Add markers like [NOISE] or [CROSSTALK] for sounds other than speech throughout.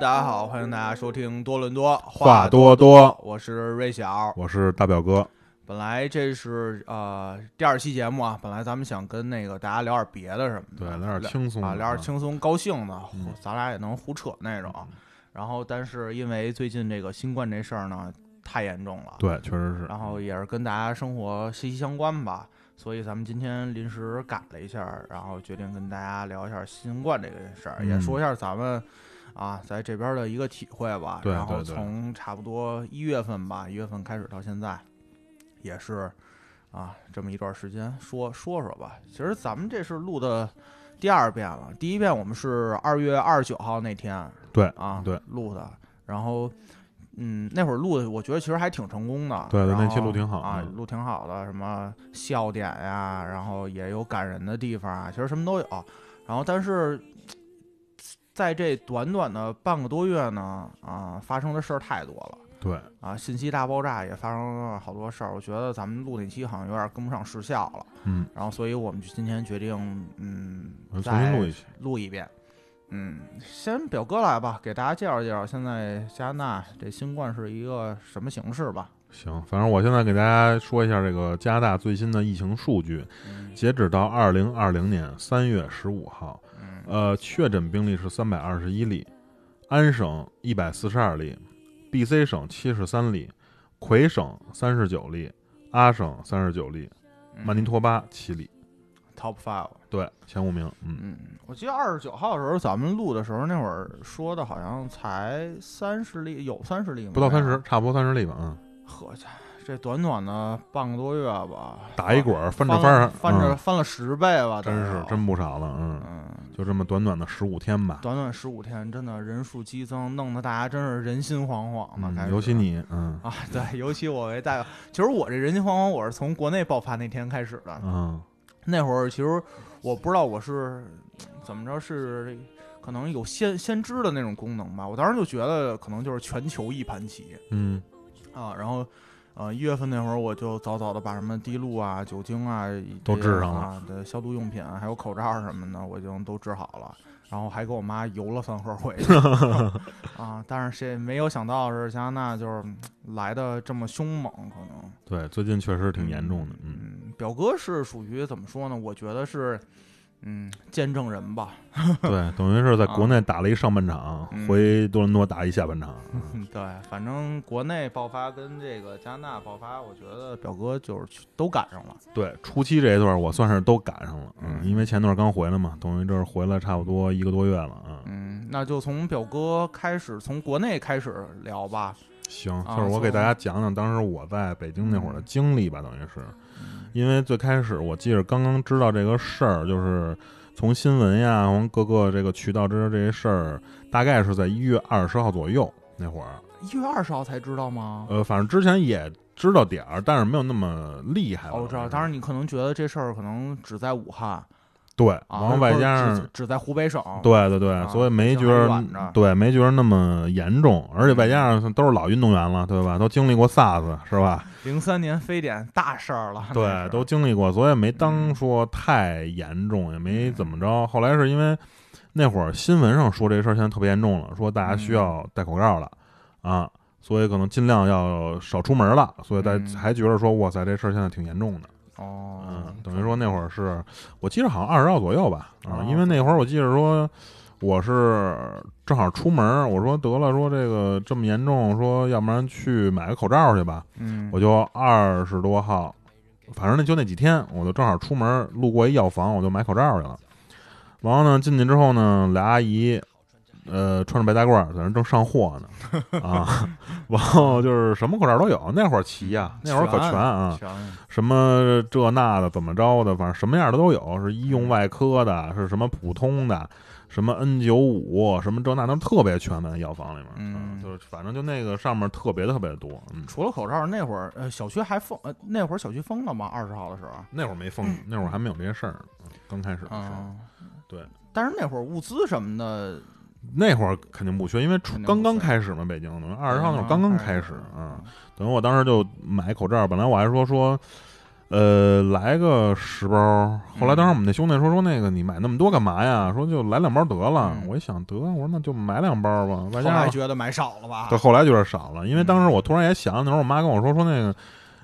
大家好，欢迎大家收听多伦多话多多，我是瑞晓，我是大表哥。本来这是呃第二期节目啊，本来咱们想跟那个大家聊点别的什么的，对，聊点轻松啊，聊点轻松高兴的，嗯。咱俩也能胡扯那种。然后，但是因为最近这个新冠这事儿呢太严重了，对，确实是。然后也是跟大家生活息息相关吧，所以咱们今天临时改了一下，然后决定跟大家聊一下新冠这个事儿，嗯。也说一下咱们啊在这边的一个体会吧。对然后对对从差不多一月份吧，一月份开始到现在，也是啊这么一段时间说说说吧。其实咱们这是录的第二遍了，第一遍我们是二月二十九号那天对啊对录的，然后。嗯，那会儿录的，我觉得其实还挺成功的。对对然后那期录挺好啊，嗯录挺好的，什么笑点呀，然后也有感人的地方啊，其实什么都有。然后，但是在这短短的半个多月呢，啊，发生的事儿太多了。对，啊，信息大爆炸也发生了好多事儿，我觉得咱们录那期好像有点跟不上时效了。嗯，然后，所以我们就今天决定，嗯，重新录一期。录一遍。嗯，先表哥来吧，给大家介绍介绍现在加拿大这新冠是一个什么形式吧。行，反正我现在给大家说一下这个加拿大最新的疫情数据，嗯截止到二零二零年三月十五号，嗯呃，确诊病例是三百二十一例，安省一百四十二例，BC 省七十三例，魁省三十九例，阿省三十九例，嗯曼尼托巴七例，Top Five。对，前五名。嗯，嗯，我记得二十九号的时候，咱们录的时候，那会儿说的好像才三十例，有三十例吗？不到三十，差不多三十例吧。嗯，呵家伙，这短短的半个多月吧，打一滚儿翻着翻翻儿，翻着嗯翻了十倍吧，真是真不少了。嗯，嗯，就这么短短的十五天吧。短短十五天，真的人数激增，弄得大家真是人心惶惶的。嗯，尤其你，嗯啊，对，尤其我为代表，其实我这人心惶惶，我是从国内爆发那天开始的。嗯那会儿其实我不知道我是怎么着，是可能有先先知的那种功能吧。我当时就觉得可能就是全球一盘棋嗯啊。然后呃一月份那会儿，我就早早的把什么滴露啊、酒精啊都治上了啊，对，消毒用品还有口罩什么的，我已经都治好了。然后还给我妈邮了三盒回去 [LAUGHS] 啊，但是谁也没有想到是加拿大就是嗯来的这么凶猛，可能对，最近确实挺严重的。嗯，嗯，表哥是属于怎么说呢？我觉得是，嗯，见证人吧。[LAUGHS] 对，等于是在国内打了一上半场，回多伦多打一下半场。嗯，对，反正国内爆发跟这个加拿大爆发，我觉得表哥就是都赶上了。对，初期这一段我算是都赶上了。嗯因为前段刚回来嘛，等于这是回来差不多一个多月了啊。嗯，那就从表哥开始，从国内开始聊吧。行，啊就是我给大家讲讲当时我在北京那会儿的经历吧，等于是。嗯因为最开始我记着刚刚知道这个事儿，就是从新闻呀，从各个这个渠道知道这些事儿，大概是在一月二十号左右那会儿。一月二十号才知道吗？呃，反正之前也知道点儿，但是没有那么厉害。哦，我知道。当然，你可能觉得这事儿可能只在武汉对，啊，然后外加上只只在湖北省。对对对，啊所以没觉得对没觉得那么严重，而且外加上都是老运动员了，对吧？都经历过 SARS 是吧？零三年非典大事儿了。对，都经历过，所以没嗯当说太严重，也没怎么着。后来是因为那会儿新闻上说这事儿现在特别严重了，说大家需要戴口罩了、啊，所以可能尽量要少出门了，所以大家嗯还觉得说哇塞，这事儿现在挺严重的。哦，嗯，等于说那会儿是我记得好像二十号左右吧，啊哦，因为那会儿我记得说我是正好出门，我说得了，说这个这么严重，说要不然去买个口罩去吧，嗯，我就二十多号，反正那就那几天，我就正好出门路过一药房，我就买口罩去了。完了呢，进去之后呢，俩阿姨，呃，穿着白大褂在那正上货呢，[LAUGHS] 啊，然后就是什么口罩都有，那会儿齐呀、那会儿可全啊，全。什么这那的，怎么着的，反正什么样的都有，是医用外科的，是什么普通的，什么 N 九五，什么这那都特别全在药房里面，嗯。就是反正就那个上面特别特别多，嗯，除了口罩，那会儿呃小区还封，呃那会儿小区封了吗？二十号的时候，那会儿没封，那会儿还没有这些事儿，嗯刚开始的时候，嗯，对。但是那会儿物资什么的，那会儿肯定不缺，因为出肯定不刚刚开始嘛，北京的二十号那会儿嗯刚刚开始开始，嗯，等于我当时就买口罩，本来我还说说，呃，来个十包。后来当时我们那兄弟说说那个你买那么多干嘛呀？说就来两包得了。嗯我一想得，我说那就买两包吧。外后来觉得买少了吧？对，后来觉得少了，因为当时我突然也想，那时候我妈跟我说说那个。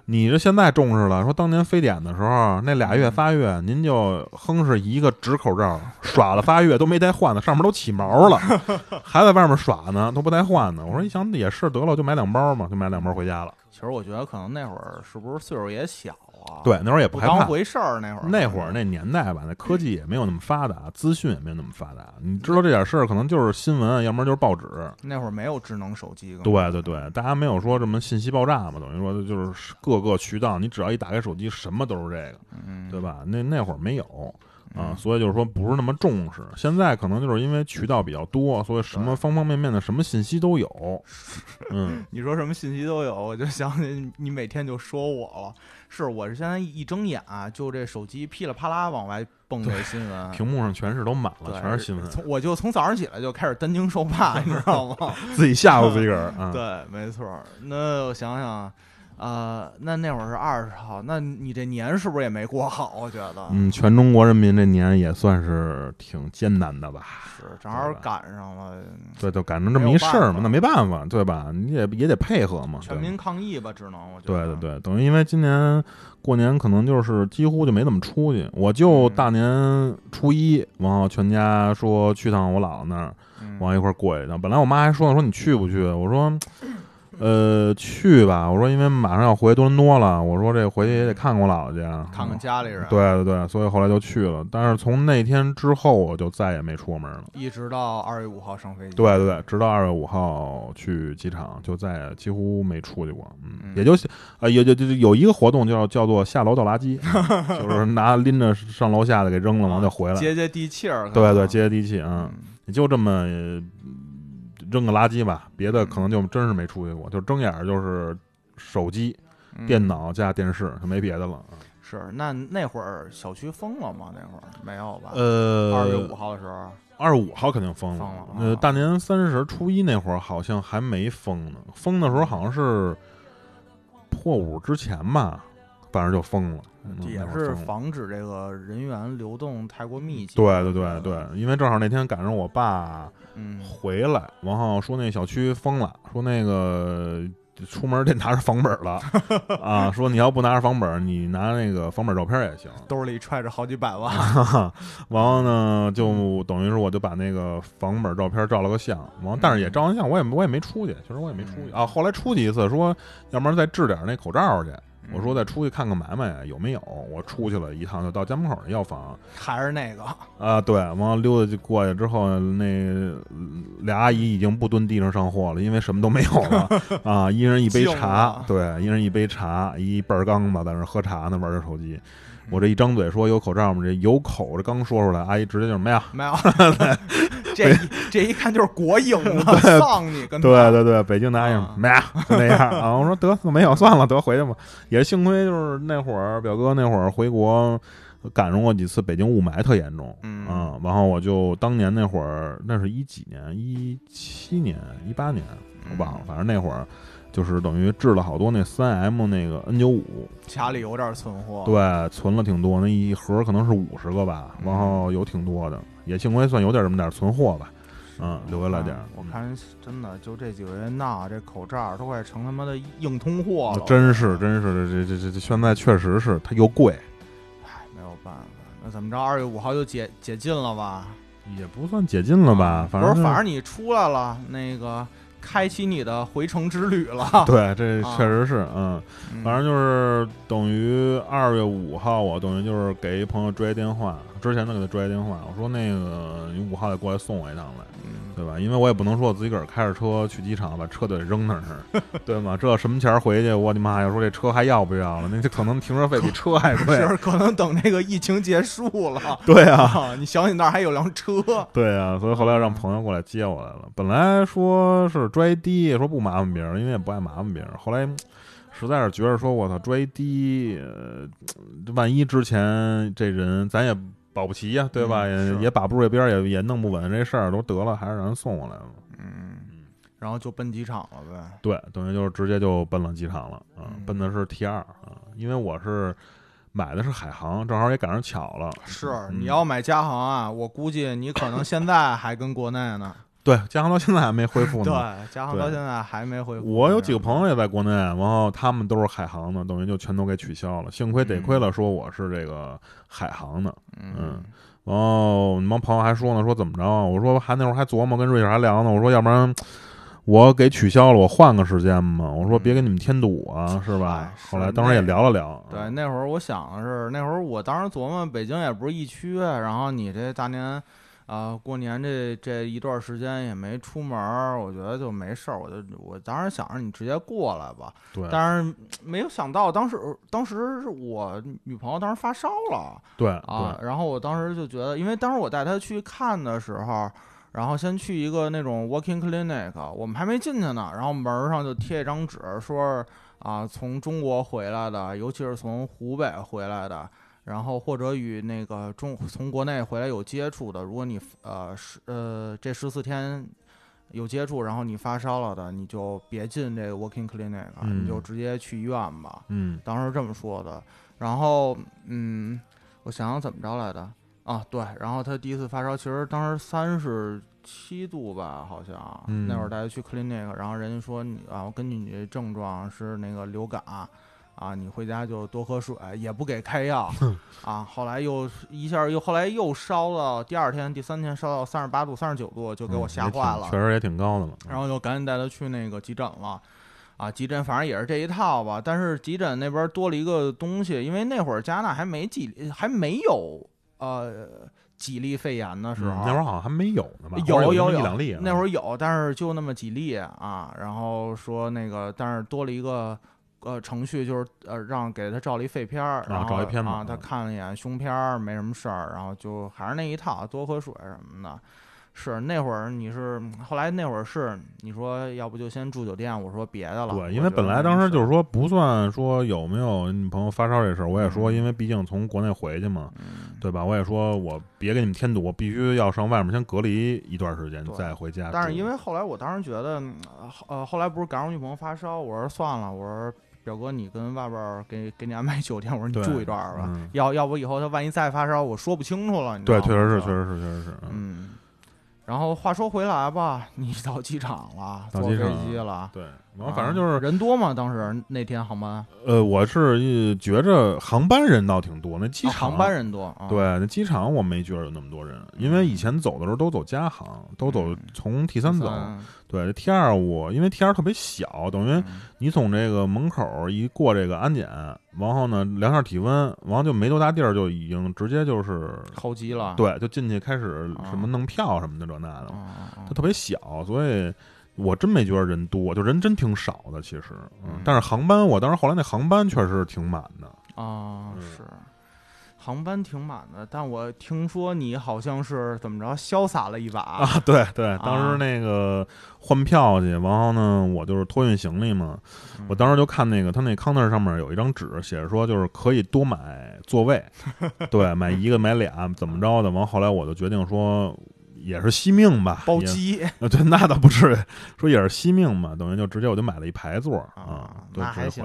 你这现在重视了，说当年非典的时候，那俩月仨月，您就哼是一个纸口罩，耍了仨月都没带换的，上面都起毛了，[LAUGHS] 还在外面耍呢，都不带换的。我说你想也是，得了，就买两包嘛，就买两包回家了。其实我觉得可能那会儿是不是岁数也小啊？，对，那会儿也不不当害怕。回事儿。那会儿那会儿那年代吧，那 [CLEARS THROAT] 科技也没有那么发达，资讯也没有那么发达。你知道这点事儿，可能就是新闻，要不然就是报纸。那会儿没有智能手机，对对对，大家没有说什么信息爆炸嘛，等于说就是各个渠道，你只要一打开手机，什么都是这个，嗯，对吧？那那会儿没有啊，嗯所以就是说不是那么重视。现在可能就是因为渠道比较多，所以什么方方面面的什么信息都有。嗯，[LAUGHS] 你说什么信息都有，我就想起你每天就说我了。是，我是现在一睁眼啊，就这手机噼里啪啦往外蹦这新闻，屏幕上全是都满了，全是新闻，从我就从早上起来就开始担惊受怕，你知道吗？[LAUGHS] 自己吓唬自己个儿啊。对，没错儿。那我想想，呃，那那会儿是二十号，那你这年是不是也没过好？我觉得，嗯，全中国人民这年也算是挺艰难的吧？是正好赶上了对，就赶上这么一事儿嘛，那没没办法，对吧？你也也得配合嘛。全民抗疫吧，只能我觉对得。对对对，等于因为今年过年可能就是几乎就没怎么出去，我就嗯大年初一，然后全家说去趟我姥姥那儿，嗯，往一块儿过一趟。本来我妈还说呢，说你去不去？我说。呃，去吧。我说，因为马上要回多伦多了，我说这回去也得看看我姥姥去，看看家里人。，对对对，所以后来就去了。但是从那天之后，我就再也没出过门了。一直到二月五号上飞机。对对对，直到二月五号去机场，就再也几乎没出去过。嗯，嗯也就呃，也就就有一个活动叫叫做下楼倒垃圾，[LAUGHS] 就是拿拎着上楼下的给扔了，完就回来。接接地气儿。对对，接接地气啊，嗯也就这么呃扔个垃圾吧，别的可能就真是没出去过，就睁眼儿就是手机、嗯电脑加电视，就没别的了。是那那会儿小区封了吗？那会儿没有吧？呃，二月五号的时候，二十五号肯定封了，封了呃，啊大年三十、初一那会儿好像还没封呢，封的时候好像是破五之前吧，反正就封了，嗯也那会儿封了是防止这个人员流动太过密集。对对对对，因为正好那天赶上我爸嗯，回来，然后说那小区封了，说那个出门得拿着房本了 [LAUGHS] 啊，说你要不拿着房本，你拿那个房本照片也行。兜里揣着好几百万。[LAUGHS] 完后呢，就等于是我就把那个房本照片照了个相，完了但是也照完相，我也我也没出去，其实我也没出去嗯啊。后来出去一次，说要不然再制点那口罩去。嗯我说再出去看看买卖有没有，我出去了一趟，就到家门口那药房还是那个，啊，对，完了溜达就过去之后，那俩阿姨已经不蹲地上上货了，因为什么都没有了 [LAUGHS] 啊，一人一杯茶，对，一人一杯茶，一倍儿缸子在那喝茶呢，玩着手机。我这一张嘴说有口罩吗？这有口这刚说出来，阿姨直接就什么呀？没有，[LAUGHS] 这一 [LAUGHS] 这一看就是国营的，丧你跟对对对，北京的阿姨啊没啊，就那样啊。我说得没有，算了，得回去吧。也是幸亏就是那会儿表哥那会儿回国赶上过几次北京雾霾特严重，嗯啊，然后我就当年那会儿那是一几年，一七年、一八年，我忘了，嗯反正那会儿就是等于治了好多那三 M 那个 N 九五，家里有点存货。对，存了挺多，那一盒可能是五十个吧，嗯然后有挺多的，也幸亏算有点这么点存货吧，嗯，留下来点。我看真的就这几个月闹，这口罩都快成他妈的硬通货了。真是真是这这这这现在确实是它又贵，唉，没有办法。那怎么着？二月五号就解解禁了吧？也不算解禁了吧，啊反正不是，反正你出来了，那个开启你的回程之旅了。[LAUGHS] 对，这啊确实是嗯。嗯，反正就是等于二月五号，我等于就是给一朋友追电话，之前呢给他拽一电话，我说那个你五号得过来送我一趟来，嗯对吧？因为我也不能说我自己个儿开着车去机场把车得扔那儿，[LAUGHS] 对吗？这什么钱回去，我的妈呀！说这车还要不要了？那这可能停车费比车还贵。[LAUGHS] 是可能等这个疫情结束了，[LAUGHS] 对啊，啊，你想起那儿还有辆车，对啊，所以后来让朋友过来接我来了。本来说是拽低，说不麻烦别人，因为也不爱麻烦别人。后来实在是觉得说，我操，拽低，呃，万一之前这人咱也保不齐呀、对吧？嗯也也把不住这边儿，也也弄不稳这事儿，都得了，还是让人送过来了。嗯，然后就奔机场了呗。对，等于就是直接就奔了机场了啊，嗯奔的是 T 二啊，因为我是买的是海航，正好也赶上巧了。是嗯你要买加航啊，我估计你可能现在还跟国内呢。对，加航到现在还没恢复呢对呢。，加航到现在还没恢复。我有几个朋友也在国内，然后他们都是海航的，等于就全都给取消了。幸亏得亏了，说我是这个海航的。嗯，然后你帮朋友还说呢，说怎么着啊？我说还那会儿还琢磨跟瑞雪还聊呢，我说要不然我给取消了，我换个时间嘛。我说别给你们添堵啊，是吧后来当时也聊了聊，对，那会儿我想的是，那会儿我当时琢磨，北京也不是疫区，然后你这大年。啊、过年这这一段时间也没出门儿，我觉得就没事儿，我就我当时想着你直接过来吧，对但是没有想到，当时当时是我女朋友当时发烧了，对啊，然后我当时就觉得，因为当时我带她去看的时候，然后先去一个那种 walking clinic，我们还没进去呢，然后门儿上就贴一张纸，说啊，从中国回来的，尤其是从湖北回来的。然后或者与那个中从国内回来有接触的，如果你呃十呃这十四天有接触，然后你发烧了的，你就别进这个 working clinic，、嗯你就直接去医院吧。嗯当时这么说的。然后，嗯，我想想怎么着来的啊？对，然后他第一次发烧，其实当时三十七度吧，好像、嗯那会儿带他去 clinic，然后人家说你啊，根据你这症状是那个流感。啊，你回家就多喝水，也不给开药啊。后来又一下又后来又烧到第二天、第三天烧到三十八度、三十九度，就给我吓坏了。确实也挺高的嘛。然后就赶紧带他去那个急诊了，啊，急诊反正也是这一套吧。但是急诊那边多了一个东西，因为那会儿加拿大还没几还没有呃几例肺炎的时候，嗯那会儿好像还没有呢吧？有有有一两例啊，那会儿有，但是就那么几例啊。然后说那个，但是多了一个。呃，程序就是呃，让给他照了一肺片儿，然后照一片嘛啊，他嗯看了一眼胸片儿，没什么事儿，然后就还是那一套，多喝水什么的。是那会儿你是后来那会儿是你说要不就先住酒店，我说别的了。对，因为本来当时就是说不算说有没有女朋友发烧这事儿，我也说，嗯因为毕竟从国内回去嘛，嗯，对吧？我也说我别给你们添堵，我必须要上外面先隔离一段时间再回家。但是因为后来我当时觉得，嗯呃，后来不是赶上我女朋友发烧，我说算了，我说表哥你跟外边儿给给你安排酒店，我说你住一段儿吧，嗯要要不以后他万一再发烧，我说不清楚了。你知对，道吗确实是，确实是，确实是，嗯嗯。然后话说回来吧，你到机场了，坐飞到机场机了，对。然后反正就是啊，人多嘛？当时那天航班，呃，我是呃觉着航班人倒挺多，那机啊场航班人多，啊、对，那机场我没觉着有那么多人，因为以前走的时候都走加航，都走嗯从 T 三走。三对，T 二我因为 T 二特别小，等于嗯你从这个门口一过这个安检，然后呢量下体温，然后就没多大地儿，就已经直接就是候机了，对，就进去开始什么啊弄票什么的这那的，它特别小，所以我真没觉得人多，就人真挺少的其实。嗯。嗯，但是航班，我当时后来那航班确实挺满的。啊，嗯。是，航班挺满的，但我听说你好像是怎么着潇洒了一把。[LAUGHS] 啊，对对，当啊时那个换票去，然后呢，我就是托运行李嘛，嗯。我当时就看那个他那 counter 上面有一张纸，写着说就是可以多买座位，[LAUGHS] 对，买一个买俩怎么着的，完后来我就决定说也是惜命吧，包机。啊，[LAUGHS] 对，那倒不至于，说也是惜命嘛，等于就直接我就买了一排座啊对那还行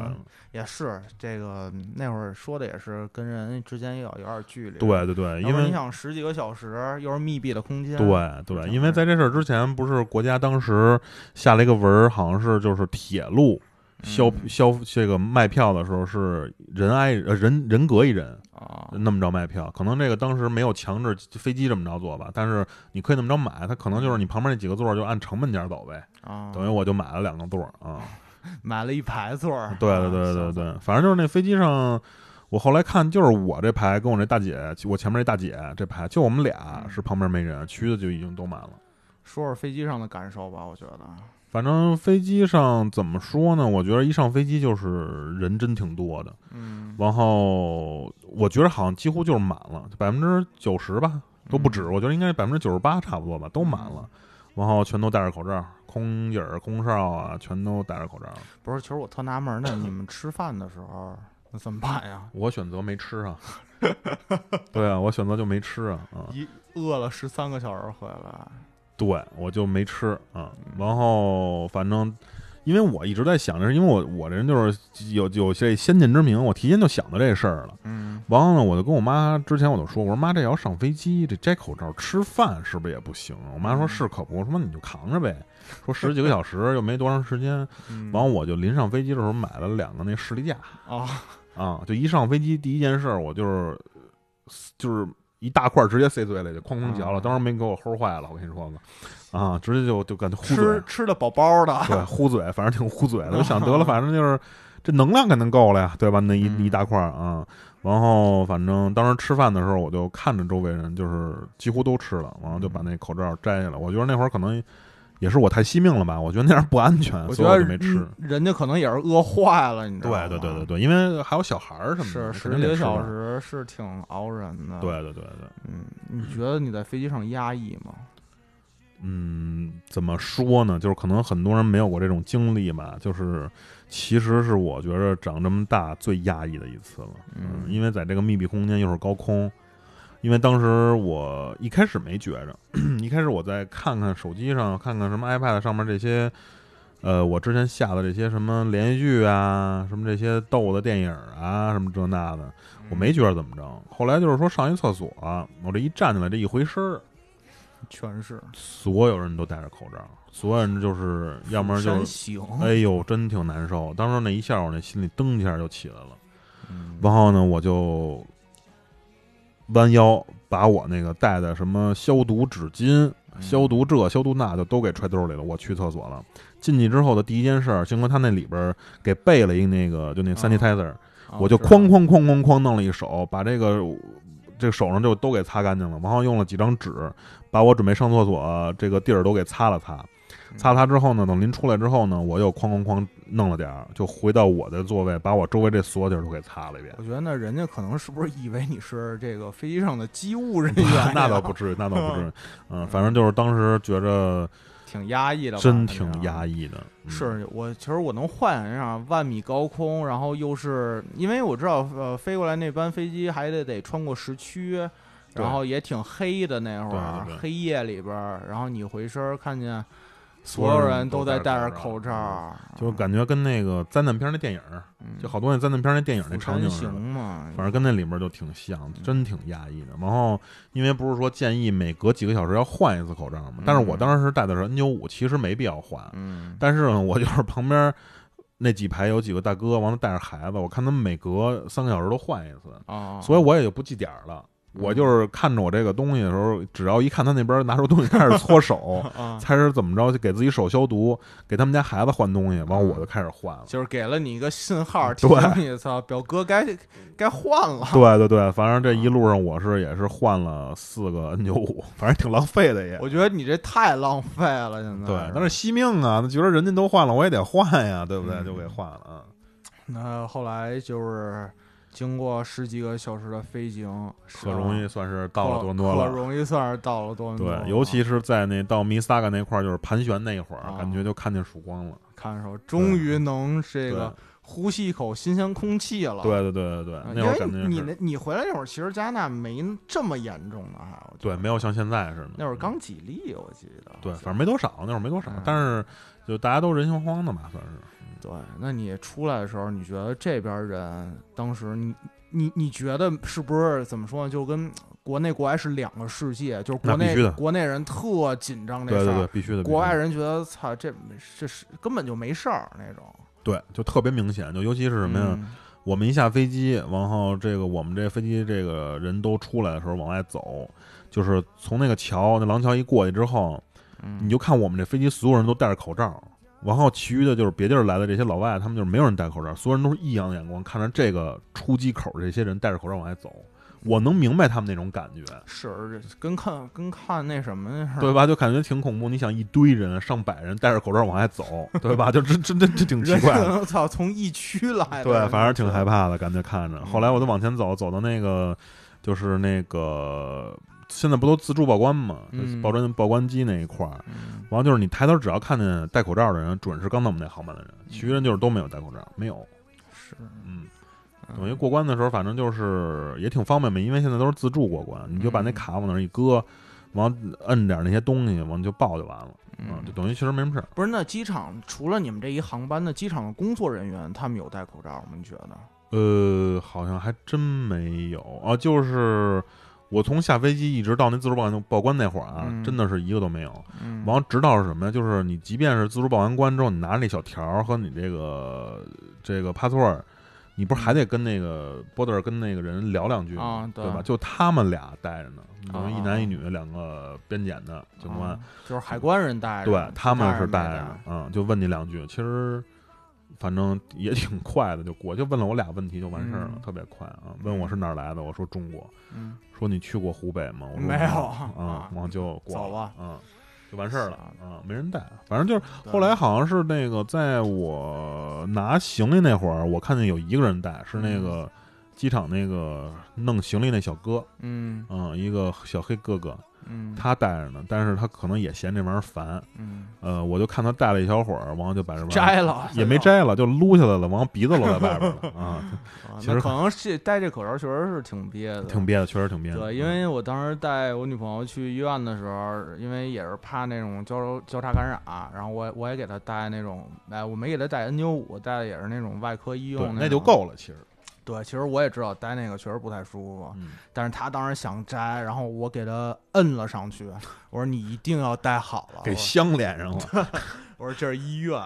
也是这个那会儿说的也是跟人之间要有点距离，对对对，因为你想十几个小时又是密闭的空间，对对，因为在这事儿之前，不是国家当时下了一个文儿，好像是就是铁路销嗯。销这个卖票的时候是人挨呃人人隔一人啊，那么着卖票，可能这个当时没有强制飞机这么着做吧，但是你可以那么着买，它可能就是你旁边那几个座儿就按成本价走呗，啊，等于我就买了两个座儿啊。买了一排座儿，对对啊对对对，反正就是那飞机上，我后来看就是我这排跟我这大姐，我前面这大姐这排就我们俩嗯。是旁边没人，其余的就已经都满了。说说飞机上的感受吧，我觉得，反正飞机上怎么说呢？我觉得一上飞机就是人真挺多的，嗯，然后我觉得好像几乎就是满了，百分之九十吧都不止，嗯我觉得应该百分之九十八差不多吧，都满了。然后全都戴着口罩，空姐儿、空少啊，全都戴着口罩。不是，其实我特纳闷儿，那你们吃饭的时候那怎么办呀？我选择没吃啊，[LAUGHS] 对啊，我选择就没吃啊，啊，一饿了十三个小时回来，对我就没吃啊。然后反正因为我一直在想着是，因为我我这人就是有有些先见之明，我提前就想到这事儿了。嗯，完了呢，我就跟我妈之前我就说，我说妈，这要上飞机，这摘口罩吃饭是不是也不行？我妈说是可不，我说你就扛着呗。[LAUGHS] 说十几个小时又没多长时间，嗯完了我就临上飞机的时候买了两个那士力架啊，啊，就一上飞机第一件事儿我就是就是一大块儿直接塞嘴里就哐哐嚼了，啊当时没给我齁坏了，我跟你说吧，啊，直接就就感觉呼嘴吃，吃的饱饱的，对，呼嘴，反正挺呼嘴的。[LAUGHS] 我想得了，反正就是这能量肯定够了呀，对吧？那一嗯一大块儿啊，然后反正当时吃饭的时候，我就看着周围人，就是几乎都吃了，然后就把那口罩摘下来。我觉得那会儿可能也是我太惜命了吧，我觉得那样不安全，所以我觉得我就没吃。嗯人家可能也是饿坏了，你知道吗？对对对对对，因为还有小孩儿什么是的，十几个。小时是挺熬人的。，对对对对，嗯，你觉得你在飞机上压抑吗？嗯，怎么说呢？就是可能很多人没有过这种经历吧，就是其实是我觉着长这么大最压抑的一次了。嗯因为在这个密闭空间又是高空，因为当时我一开始没觉着，[CLEARS THROAT] 一开始我在看看手机上，看看什么 iPad 上面这些，呃，我之前下的这些什么连续剧啊，什么这些逗的电影啊，什么这那的，我没觉着怎么着。后来就是说上一厕所、我这一站起来，这一回身儿，全是，所有人都戴着口罩，所有人就是要么就是，哎呦，真挺难受。当时那一下，我那心里噔一下就起来了。嗯然后呢，我就弯腰把我那个带的什么消毒纸巾、嗯消毒这、消毒那就都给揣兜里了。我去厕所了，进去之后的第一件事儿，经过他那里边儿给备了一那个就那 sanitizer，、啊我就哐哐哐哐哐弄了一手，把这个这个手上就都给擦干净了，然后用了几张纸，把我准备上厕所这个地儿都给擦了擦。嗯擦了擦之后呢，等临出来之后呢，我又哐哐哐弄了点儿，就回到我的座位，把我周围这所有地儿都给擦了一遍。我觉得那人家可能是不是以为你是这个飞机上的机务人员？[LAUGHS] 那倒不，至于，那倒不至于。嗯，反正就是当时觉着挺压抑的，真挺压抑的。嗯是我，其实我能幻想一下，万米高空，然后又是因为我知道，呃，飞过来那班飞机还得得穿过时区，然后也挺黑的那会儿，黑夜里边儿，然后你回身看见所有人都在戴着口罩，就感觉跟那个灾难片儿那电影就好多那灾难片儿那电影那场景反正跟那里面就挺像，真挺压抑的。然后，因为不是说建议每隔几个小时要换一次口罩嘛，但是我当时戴的是 N 9 5其实没必要换。嗯，但是呢，我就是旁边那几排有几个大哥，完了带着孩子，我看他们每隔三个小时都换一次，啊，所以我也就不记点儿了。我就是看着我这个东西的时候，只要一看他那边拿出东西开始搓手，[LAUGHS] 啊，开始怎么着就给自己手消毒，给他们家孩子换东西，完我就开始换了。就是给了你一个信号，提对醒你，操，表哥该该换了，对对对，反正这一路上我是也是换了四个 N 九五反正挺浪费的也。我觉得你这太浪费了，现在对，但是惜命啊，那觉得人家都换了，我也得换呀，对不对？嗯就给换了啊。那后来就是经过十几个小时的飞行，可容易算是到了多伦多了。可容易算是到了多伦多。对，尤其是在那到弥撒嘎那块儿，就是盘旋那一会儿，啊感觉就看见曙光了。看的时候，终于能这个呼吸一口新鲜空气了。对对对对对，嗯，那会儿感觉你那你回来那会儿，其实加拿大没这么严重的哈。我觉对，没有像现在似的。那会儿刚几例，我记得。对，反正没多少，那会儿没多少嗯，但是就大家都人心惶惶的嘛，算是。对，那你出来的时候，你觉得这边人当时你你你觉得是不是怎么说呢？就跟国内国外是两个世界，就是国内国内人特紧张这事儿，对对对，必须的。国外人觉得操这这是根本就没事儿那种。对，就特别明显，就尤其是什么呀？嗯我们一下飞机，然后这个我们这飞机这个人都出来的时候往外走，就是从那个桥，那廊桥一过去之后，嗯，你就看我们这飞机所有人都戴着口罩，然后其余的就是别地儿来的这些老外，他们就是没有人戴口罩，所有人都是异样的眼光看着这个出机口这些人戴着口罩往外走，我能明白他们那种感觉，是跟看跟看那什么似的。对吧？就感觉挺恐怖。你想一堆人，上百人戴着口罩往外走，[LAUGHS] 对吧？就真真真这挺奇怪的。可能操从疫区来的，对，反正挺害怕。的感觉看着。嗯后来我就往前走，走到那个就是那个现在不都自助报关吗，嗯报关报关机那一块儿。嗯完了就是你抬头只要看见戴口罩的人，准是刚到我们那航班的人，其余人就是都没有戴口罩，没有。是，嗯，嗯等于过关的时候，反正就是也挺方便嘛，因为现在都是自助过关，你就把那嗯卡往那儿一搁，完了摁点那些东西，完了就报就完了。嗯就等于其实没什么事儿。不是，那机场除了你们这一航班的机场的工作人员，他们有戴口罩吗？你觉得？呃，好像还真没有啊，就是我从下飞机一直到那自助报报关那会儿啊，嗯真的是一个都没有。嗯，完，直到是什么呀？就是你即便是自助报完关之后，你拿着那小条儿和你这个这个 password，你不是还得跟那个 border 跟那个人聊两句吗？啊对吧？就他们俩带着呢，等于一啊男一女两个边检的警官，啊就是海关人带着，对他们是带带着，嗯，就问你两句，其实反正也挺快的，就过，就问了我俩问题就完事儿了，嗯特别快啊。问我是哪儿来的，我说中国，嗯，说你去过湖北吗？我说没有啊然后就过了走吧嗯，就完事儿了啊啊，没人带，反正就是后来好像是那个，在我拿行李那会儿，我看见有一个人带，是那个机场那个弄行李那小哥，嗯嗯，一个小黑哥哥，嗯，他带着呢，但是他可能也嫌这玩意儿烦，嗯呃，我就看他带了一小会儿，然后就把这玩意儿摘了也没摘了，就撸下来了，往鼻子露在外边了 [LAUGHS] 啊，[LAUGHS] 啊，其实那可能是戴这口罩确实是挺憋的，挺憋的，确实挺憋的。对，因为我当时带我女朋友去医院的时候，因为也是怕那种交交叉感染，然后我我也给她戴那种，哎，我没给她戴 N 9 5戴的也是那种外科医对用，那就。够了，其实。对，其实我也知道戴那个确实不太舒服，嗯，但是他当时想摘，然后我给他摁了上去，我说你一定要戴好了，给我镶脸上了。[LAUGHS] 我说这是医院，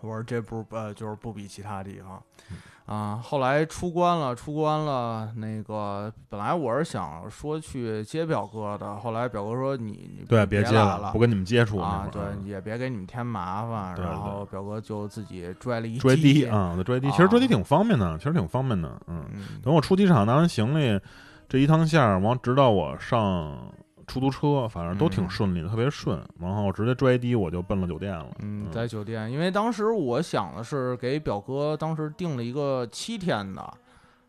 我说这不呃就是不比其他地方，嗯啊，后来出关了，出关了，那个本来我是想说去接表哥的，后来表哥说你你对，别接来了，不跟你们接触啊，对，也别给你们添麻烦，对然后表哥就自己拽了一追滴的，啊，对追的，啊其实拽的挺方便的，其实挺方便的。嗯，嗯等我出机场拿完行李，这一趟线儿，完直到我上出租车，反正都挺嗯顺利的，特别顺。然后直接拽的我就奔了酒店了。嗯，在酒店，因为当时我想的是给表哥当时订了一个七天的，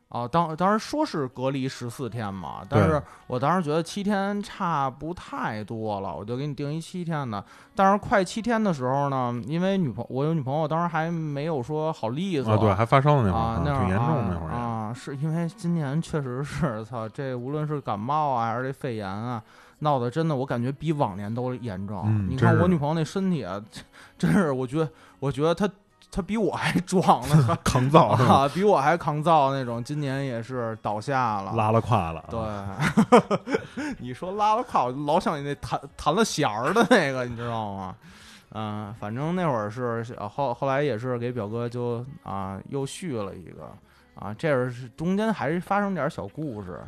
啊，当当时说是隔离十四天嘛，但是我当时觉得七天差不太多了，我就给你定一七天的。但是快七天的时候呢，因为女朋我有女朋友，当时还没有说好利索啊，对，还发烧的那会儿，啊，那会儿挺严重的那会儿。啊啊，是因为今年确实是操，这无论是感冒啊，还是这肺炎啊，闹得真的我感觉比往年都严重。嗯你看我女朋友那身体啊，真是我觉得，我觉得她她比我还壮呢 [LAUGHS] [LAUGHS] 抗造？啊，比我还抗造那种。今年也是倒下了，拉了胯了。啊，对，[LAUGHS] 你说拉了胯，我就老想你那弹弹了弦儿的那个，你知道吗？嗯，反正那会儿是呃后后来也是给表哥就啊又续了一个啊，这是中间还是发生点小故事。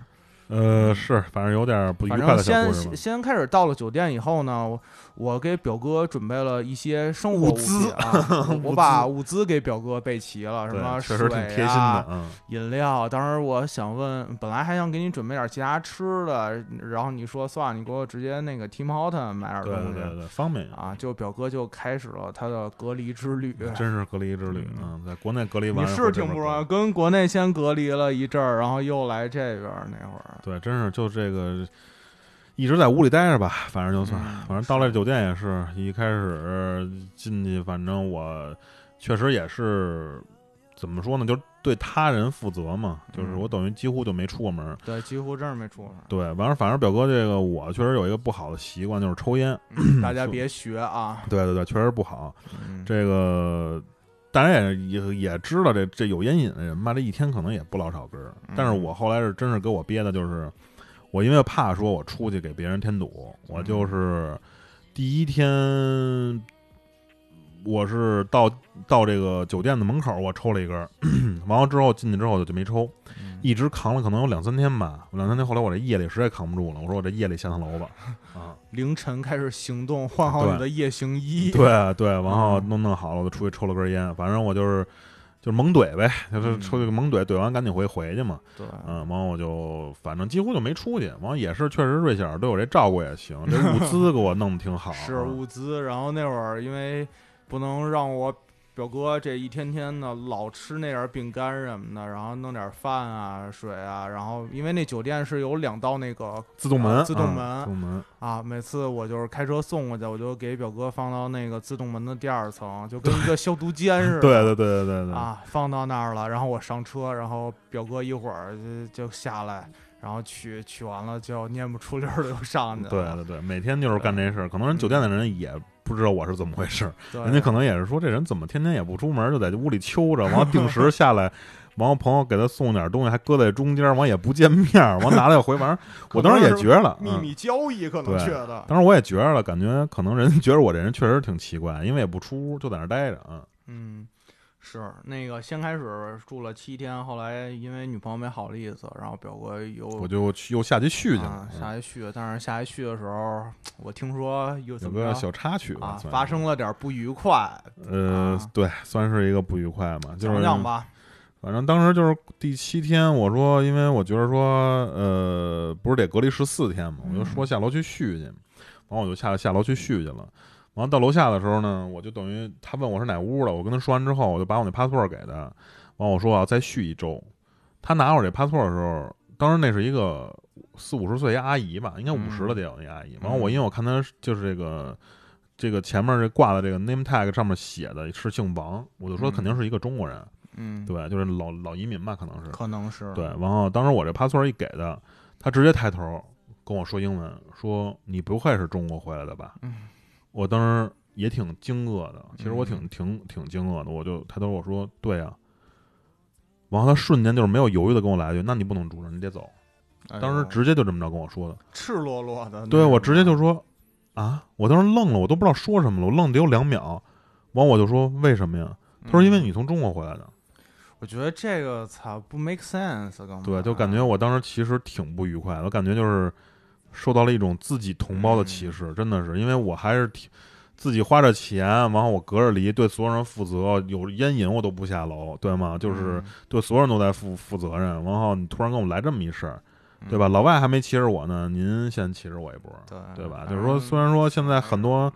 呃，是，反正有点不愉反快的小故事吧先。先开始到了酒店以后呢，我我给表哥准备了一些生活物物资啊，[LAUGHS] 我我把物资给表哥备齐了，什么水实挺贴心啊饮料，当时我想问，本来还想给你准备点其他吃的，然后你说算了，你给我直接那个 Tim Horton 买点东西对对对，方便啊，就表哥就开始了他的隔离之旅。真是隔离之旅嗯嗯，在国内隔离完，你是挺不容易，易。跟国内先隔离了一阵儿，然后又来这边儿那会儿。对，真是就这个一直在屋里待着吧，反正就算，嗯反正到了酒店也是一开始进去，反正我确实也是怎么说呢，就对他人负责嘛，就是嗯我等于几乎就没出过门儿。对，几乎真是没出门。对，完了，反正表哥这个我确实有一个不好的习惯，就是抽烟。嗯 [CLEARS THROAT] 大家别学啊。对对对，确实不好。嗯这个大家也也也知道这，这有烟瘾的人吧，这一天可能也不老少根儿。但是嗯我后来是真是给我憋的，就是我因为怕说我出去给别人添堵，我就是第一天。我是到到这个酒店的门口，我抽了一根儿，[CLEARS THROAT] 完了之后进去之后就没抽，嗯一直扛了可能有两三天吧。两三天后来我这夜里实在扛不住了，我说我这夜里下趟楼吧。啊，凌晨开始行动，换好你的夜行衣。对对，然后嗯弄弄好了，我就出去抽了根烟，反正我就是就是猛怼呗，就是出去猛怼，怼完赶紧回回去嘛。对，嗯，完我就反正几乎就没出去，完也是确实瑞希尔对我这照顾也行，这物资给我弄得挺好。是啊物资。然后那会儿因为不能让我表哥这一天天的老吃那点儿饼干什么的，然后弄点饭啊、水啊，然后因为那酒店是有两道那个自动门，啊自动嗯门自动门，啊，每次我就是开车送过去，我就给表哥放到那个自动门的第二层，就跟一个消毒间似的。对对对对对对，啊，放到那儿了，然后我上车，然后表哥一会儿就就下来，然后取取完了就念不出溜儿的又上去了。对对对，每天就是干这事儿。可能人酒店的人也不知道我是怎么回事，对，人家可能也是说这人怎么天天也不出门，就在屋里秋着，完了定时下来。[LAUGHS] 完，我朋友给他送点东西，还搁在中间，完也不见面，完拿来回，反正我当时也觉着了，秘密交易可能对。觉得，当时我也觉着了，感觉可能人觉得我这人确实挺奇怪，因为也不出屋，就在那待着，嗯，嗯，是那个先开始住了七天，后来因为女朋友没好意思，然后表哥又我就去又下去续去了下去续，但是下去续的时候，我听说有有个小插曲，啊，发生了点不愉快，呃啊，对，算是一个不愉快嘛，就是讲讲吧。反正当时就是第七天，我说，因为我觉得说，呃，不是得隔离十四天嘛，我就说下楼去续去，完我就下下楼去续去了。完了到楼下的时候呢，我就等于他问我是哪屋的，我跟他说完之后，我就把我那 passport 给他，完我说我要再续一周。他拿我这 passport 的时候，当时那是一个四五十岁一阿姨吧，应该五十了得有那阿姨。完了我因为我看他就是这个。这个前面这挂的这个 name tag 上面写的是姓王，我就说肯定是一个中国人，嗯，对，就是老老移民吧，可能是。可能是对，然后当时我这 password 一给他，他直接抬头跟我说英文，说你不会是中国回来的吧？嗯，我当时也挺惊愕的，其实我挺嗯挺挺惊愕的，我就抬头我说对啊，然后他瞬间就是没有犹豫的跟我来一句，那你不能住这儿，你得走。当时直接就这么着跟我说的，赤裸裸的，对我直接就说啊，我当时愣了，我都不知道说什么了，我愣得有两秒，完我就说为什么呀？他说因为嗯你从中国回来的。我觉得这个操不 make sense，对，就感觉我当时其实挺不愉快的，我感觉就是受到了一种自己同胞的歧视，真的是，因为我还是挺自己花着钱，然后我隔着离，对所有人负责，有烟瘾我都不下楼，对吗？就是嗯对所有人都在负负责任，然后你突然跟我来这么一事儿，嗯对吧？老外还没歧视我呢，您先歧视我一波，对对吧？就是说，虽然说现在很多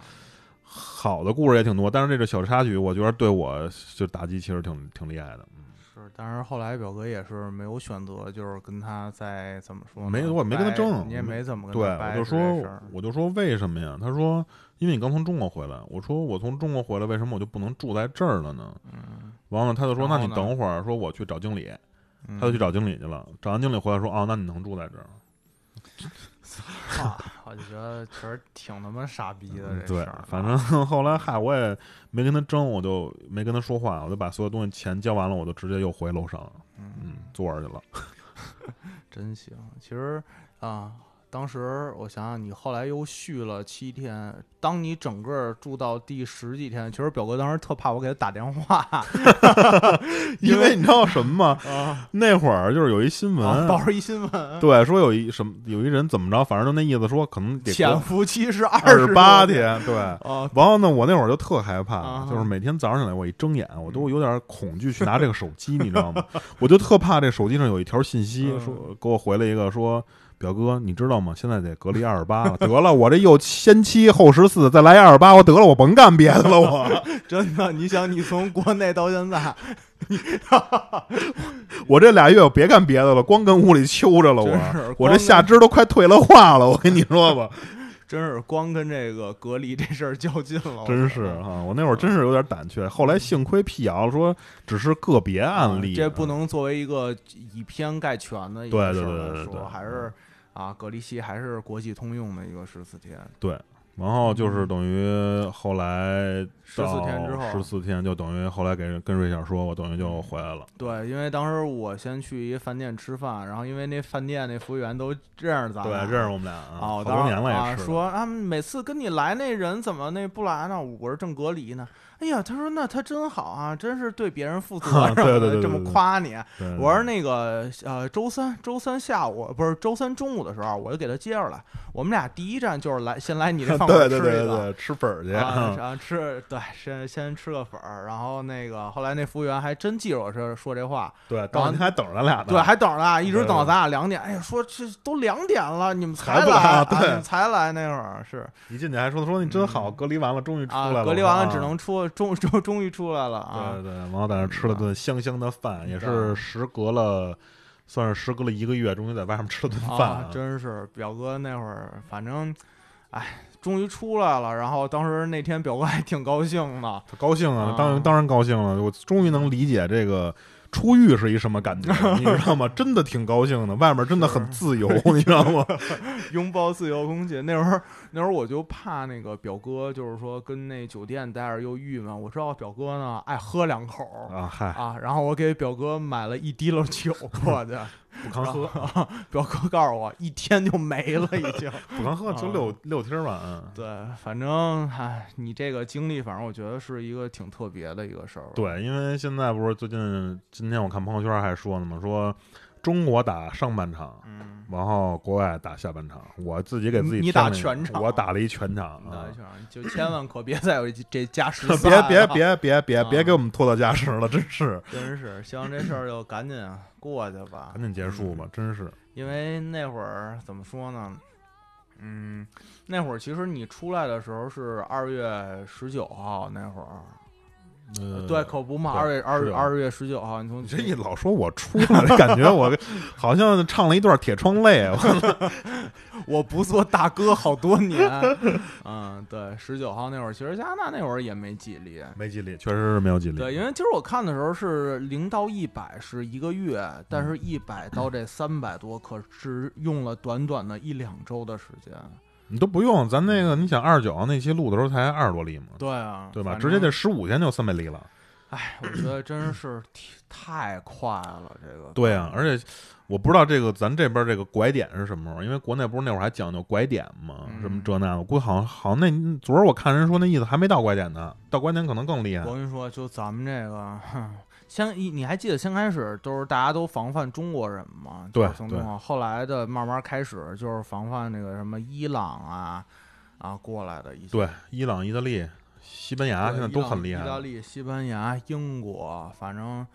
好的故事也挺多，但是这个小插曲，我觉得对我就打击其实挺挺厉害的。嗯是，但是后来表哥也是没有选择，就是跟他再怎么说，没我没跟他争你也没怎么跟对，我就说，我就说为什么呀？他说，因为你刚从中国回来。我说我从中国回来，为什么我就不能住在这儿了呢？嗯，完了，他就说，那你等会儿，说我去找经理，嗯他就去找经理去了。找完经理回来说，哦，那你能住在这儿？啊，我就觉得确实挺他妈傻逼的这事儿，反正 [LAUGHS] 后来嗨，我也没跟他争，我就没跟他说话，我就把所有东西钱交完了，我就直接又回楼上，嗯嗯，，坐着去了。[LAUGHS] 真行。其实啊，当时我想想，你后来又续了七天，当你整个住到第十几天，其实表哥当时特怕我给他打电话，[LAUGHS] 因为你知道什么吗？啊，那会儿就是有一新闻，啊报着一新闻，对，说有一什么有一人怎么着，反正就那意思说可能得潜伏期是二十十八天天，对。啊，然后呢，我那会儿就特害怕，啊就是每天早上起来，我一睁眼，我都有点恐惧去 [LAUGHS] 拿这个手机，你知道吗？我就特怕这手机上有一条信息嗯说给我回了一个说。表哥，你知道吗？现在得隔离二十八了。得了，我这又先七后十四，再来二十八，我得了，我甭干别的了。我 [LAUGHS] 真的，你想，你从国内到现在，[LAUGHS] 我这俩月我别干别的了，光跟屋里揪着了。真我我这下肢都快退了化了。我跟你说吧，[LAUGHS] 真是光跟这个隔离这事儿较劲了，真是啊，我那会儿真是有点胆怯。后来幸亏辟谣说只是个别案例，啊这不能作为一个以偏概全的一对个事儿对对对还是啊，隔离期还是国际通用的一个十四天，对。然后就是等于后来十四天之后，十四天就等于后来给跟瑞小说，我等于就回来了。对，因为当时我先去一饭店吃饭，然后因为那饭店那服务员都认识咱对，俩，认识我们俩啊，好多年了啊，也是。说啊，每次跟你来那人怎么那不来呢？我是正隔离呢。哎呀，他说那他真好啊，真是对别人负责任，对对对的，这么夸你。我说那个呃，周三周三下午不是周三中午的时候，我就给他接着来。我们俩第一站就是来先来你这 [LAUGHS] 饭馆对吃一个。对对对，吃粉儿去。啊，然后吃对，先先吃个粉儿，然后那个后来那服务员还真记着我这说这话，对，当时您还等着咱俩呢。对，还等着呢，一直等到咱俩两点。哎呀，说这都两点了，你们还不来，对你们才来那会儿是一进去还说说你真好，隔离完了终于出来啊，了。隔离完了啊只能出，终 [LAUGHS] 终终于出来了啊对。对，然后在那吃了顿香香的饭，也是时隔了，算是时隔了一个月，终于在外面吃了顿饭啊，真是表哥那会儿，反正，哎，终于出来了。然后当时那天表哥还挺高兴的，他高兴啊啊，当然当然高兴了，我终于能理解这个出狱是一什么感觉，你知道吗？真的挺高兴的，外面真的很 [LAUGHS] 自由，你知道吗？[LAUGHS] 拥抱自由空气。那会儿那时候我就怕那个表哥，就是说跟那酒店待着又郁闷。我知道表哥呢爱喝两口啊，嗨，啊，然后我给表哥买了一滴溜酒 [LAUGHS] 过去。[LAUGHS] 不抗喝，表哥告诉我一天就没了，已经 [LAUGHS] 不抗喝就六六天吧。嗯，对，反正唉，你这个经历，反正我觉得是一个挺特别的一个事儿。对，因为现在不是最近今天我看朋友圈还说呢嘛，说中国打上半场，嗯，然后国外打下半场，我自己给自己你打全场，我打了一全场啊，就千万可别再有这加时，[LAUGHS] 别别别别别别给我们拖到加时了，真是，真是，希望这事儿就赶紧。过去吧，[LAUGHS] 赶紧结束吧，真是。因为那会儿怎么说呢？嗯，那会儿其实你出来的时候是二月十九号那会儿。呃，对，可不嘛，二月二二月十九号，你从这一老说我出来，感觉我好像唱了一段《铁窗泪》。[LAUGHS] 我不做大哥好多年，嗯，对，十九号那会儿，其实加拿大那会儿也没几例，没几例，确实是没有几例。对，因为今儿我看的时候是零到一百是一个月，但是一百到这三百多，可是用了短短的一两周的时间。你都不用，咱那个，你想二十九号那期录的时候才二十多例嘛？对啊，对吧？直接这十五天就三百例了。哎，我觉得真是太快了，这个。对啊，而且我不知道这个咱这边这个拐点是什么时候，因为国内不是那会儿还讲究拐点嘛，什么这那，的估计好像好像那昨儿我看人说那意思还没到拐点呢，到拐点可能更厉害。我跟你说，就咱们这个。先你你还记得先开始都是大家都防范中国人吗？对对。后来的慢慢开始就是防范那个什么伊朗啊啊过来的一些。对，伊朗、意大利、西班牙现在都很厉害。意大利、西班牙、英国，反正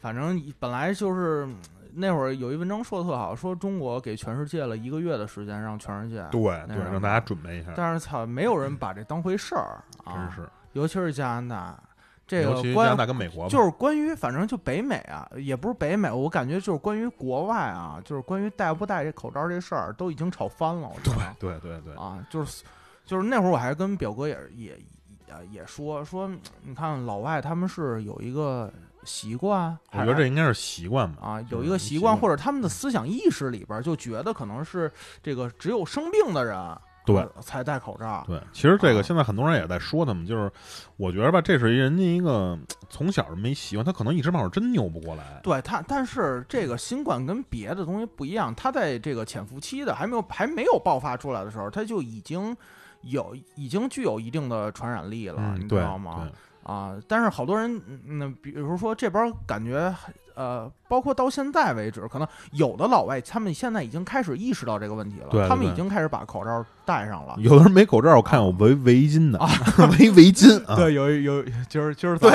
反正本来就是那会儿有一文章说的特好，说中国给全世界了一个月的时间，让全世界对对让大家准备一下。但是操，没有人把这当回事儿啊！真是，尤其是加拿大。这个关大跟美国就是关于，反正就北美啊，也不是北美，我感觉就是关于国外啊，就是关于戴不戴这口罩这事儿，都已经吵翻了。对对对对啊，就是就是那会儿我还跟表哥也也也也说说，你看老外他们是有一个习惯，我觉得这应该是习惯吧啊，有一个习惯或者他们的思想意识里边就觉得可能是这个只有生病的人。对，才戴口罩。对，其实这个现在很多人也在说他们，就是我觉得吧，这是人家一个从小没习惯，他可能一时半会儿真扭不过来。对他，但是这个新冠跟别的东西不一样，它在这个潜伏期的还没有还没有爆发出来的时候，它就已经有已经具有一定的传染力了，你知道吗？啊，但是好多人，那比如说这边感觉。呃，包括到现在为止，可能有的老外他们现在已经开始意识到这个问题了，他们已经开始把口罩戴上了。有的人没口罩，我看有围围巾的，[LAUGHS] 围围巾。[LAUGHS] 对，有有，就是就是对，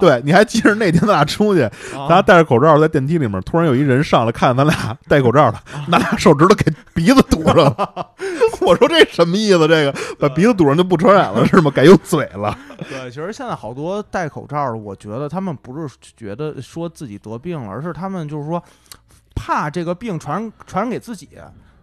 对，你还记着那天咱俩出去，咱俩戴着口罩在电梯里面，突然有一人上来看咱俩戴口罩了，拿俩手指头给鼻子堵上了。[LAUGHS] 我说这什么意思？这个把鼻子堵上就不传染了是吗？改用嘴了。对，其实现在好多戴口罩的，我觉得他们不是觉得说自己。得病了，而是他们就是说，怕这个病传传染给自己，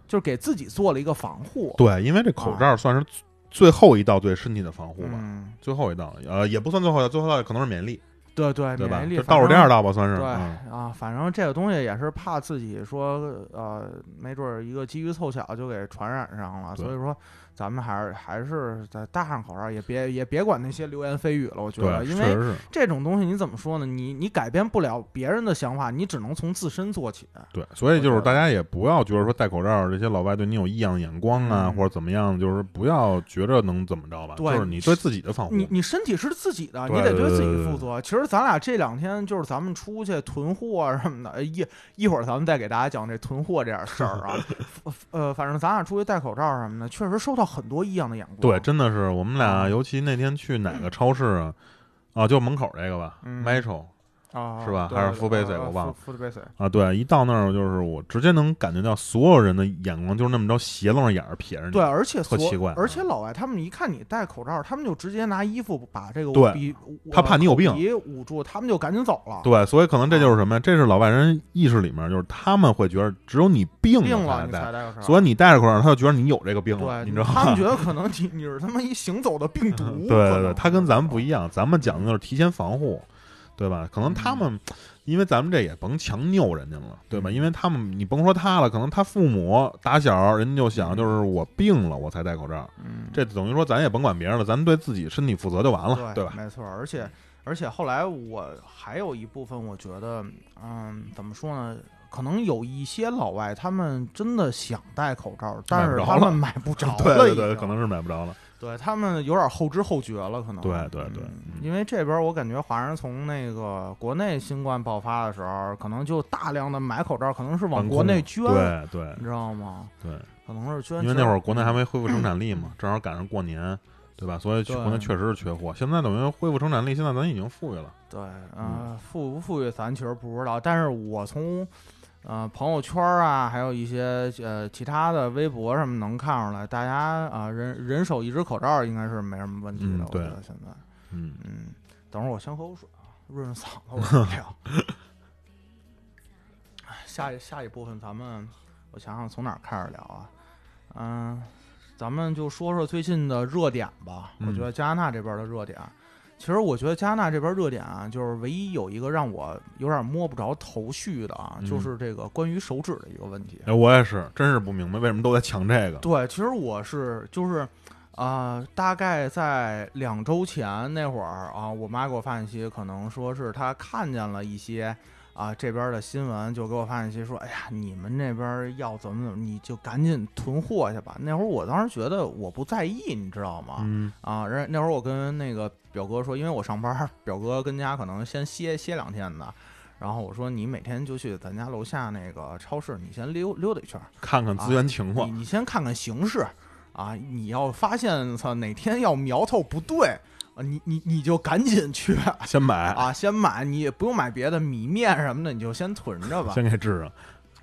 就是给自己做了一个防护。对，因为这口罩算是最后一道对身体的防护吧，最后一道，呃，也不算最后一道，最后一道可能是免疫力。对对，对吧？就倒数第二道吧，算是。对啊，反正这个东西也是怕自己说，呃，没准一个机遇凑巧就给传染上了，所以说。咱们还是还是在戴上口罩，也别也别管那些流言蜚语了。我觉得，因为这种东西你怎么说呢？你你改变不了别人的想法，你只能从自身做起。对，所以就是大家也不要觉得说戴口罩这些老外对你有异样眼光啊，或者怎么样，就是不要觉着能怎么着吧。就是你对自己的防护，你你身体是自己的，你得对自己负责。其实咱俩这两天就是咱们出去囤货什么的，一一会儿咱们再给大家讲这囤货这点事儿啊。[LAUGHS] 呃，反正咱俩出去戴口罩什么的，确实收到。很多异样的眼光，对，真的是我们俩，尤其那天去哪个 [CLEARS THROAT] 超市啊？啊，就门口这个吧，Metro。啊，是吧？还是 u l base？我忘了。啊，对，一到那儿就是我直接能感觉到所有人的眼光就是那么着斜楞着眼儿瞥着你。对，而且特奇怪。而且老外他们一看你戴口罩，他们就直接拿衣服把这个对，他怕你有病，捂住，他们就赶紧走了。对，所以可能这就是什么呀？这是老外人意识里面，就是他们会觉得只有你病了才戴口罩，所以你戴着口罩，他就觉得你有这个病了，你知道吗？他们觉得可能你你是他妈一行走的病毒。[LAUGHS] 对对对，他跟咱们不一样，咱们讲的就是提前防护。对吧？可能他们，因为咱们这也甭强拗人家了，对吧？嗯因为他们你甭说他了，可能他父母打小人家就想，就是我病了我才戴口罩，嗯，这等于说咱也甭管别人了，咱对自己身体负责就完了，对吧？没错，而且而且后来我还有一部分，我觉得，嗯，怎么说呢？可能有一些老外，他们真的想戴口罩，但是他们买不着了，[LAUGHS] 对对对，可能是买不着了。对他们有点后知后觉了，可能。对对对因为这边我感觉华人从那个国内新冠爆发的时候，可能就大量的买口罩，可能是往国内捐，对对你知道吗？对，可能是捐，因为那会儿国内还没恢复生产力嘛，正好赶上过年，对吧？所以对国内确实是缺货。现在等于恢复生产力，现在咱已经富裕了。对，嗯呃，富不富裕咱其实不知道，但是我从呃朋友圈啊，还有一些呃其他的微博什么能看出来，大家啊、人人手一只口罩应该是没什么问题的，我觉得现在，嗯，嗯，等会儿我先喝口水啊，润润嗓子，我再聊。哎 [LAUGHS] 下一下一部分咱们，我想想从哪儿开始聊啊？嗯、咱们就说说最近的热点吧。我觉嗯得加拿大这边的热点，其实我觉得加拿大这边热点啊，就是唯一有一个让我有点摸不着头绪的啊，嗯就是这个关于手指的一个问题。哎，我也是，真是不明白为什么都在抢这个。对，其实我是就是，啊，大概在两周前那会儿啊，我妈给我发信息，可能说是她看见了一些啊这边的新闻，就给我发信息说，哎呀，你们那边要怎么怎么，你就赶紧囤货去吧。那会儿我当时觉得我不在意，你知道吗？嗯啊，然那会儿我跟那个表哥说，因为我上班，表哥跟家可能先歇歇两天的。然后我说你每天就去咱家楼下那个超市，你先溜溜达一圈，看看资源情况你。你先看看形势啊，你要发现操哪天要苗头不对啊，你你你就赶紧去 [LAUGHS] 先买，啊，先买，你也不用买别的米面什么的，你就先囤着吧。先给治上。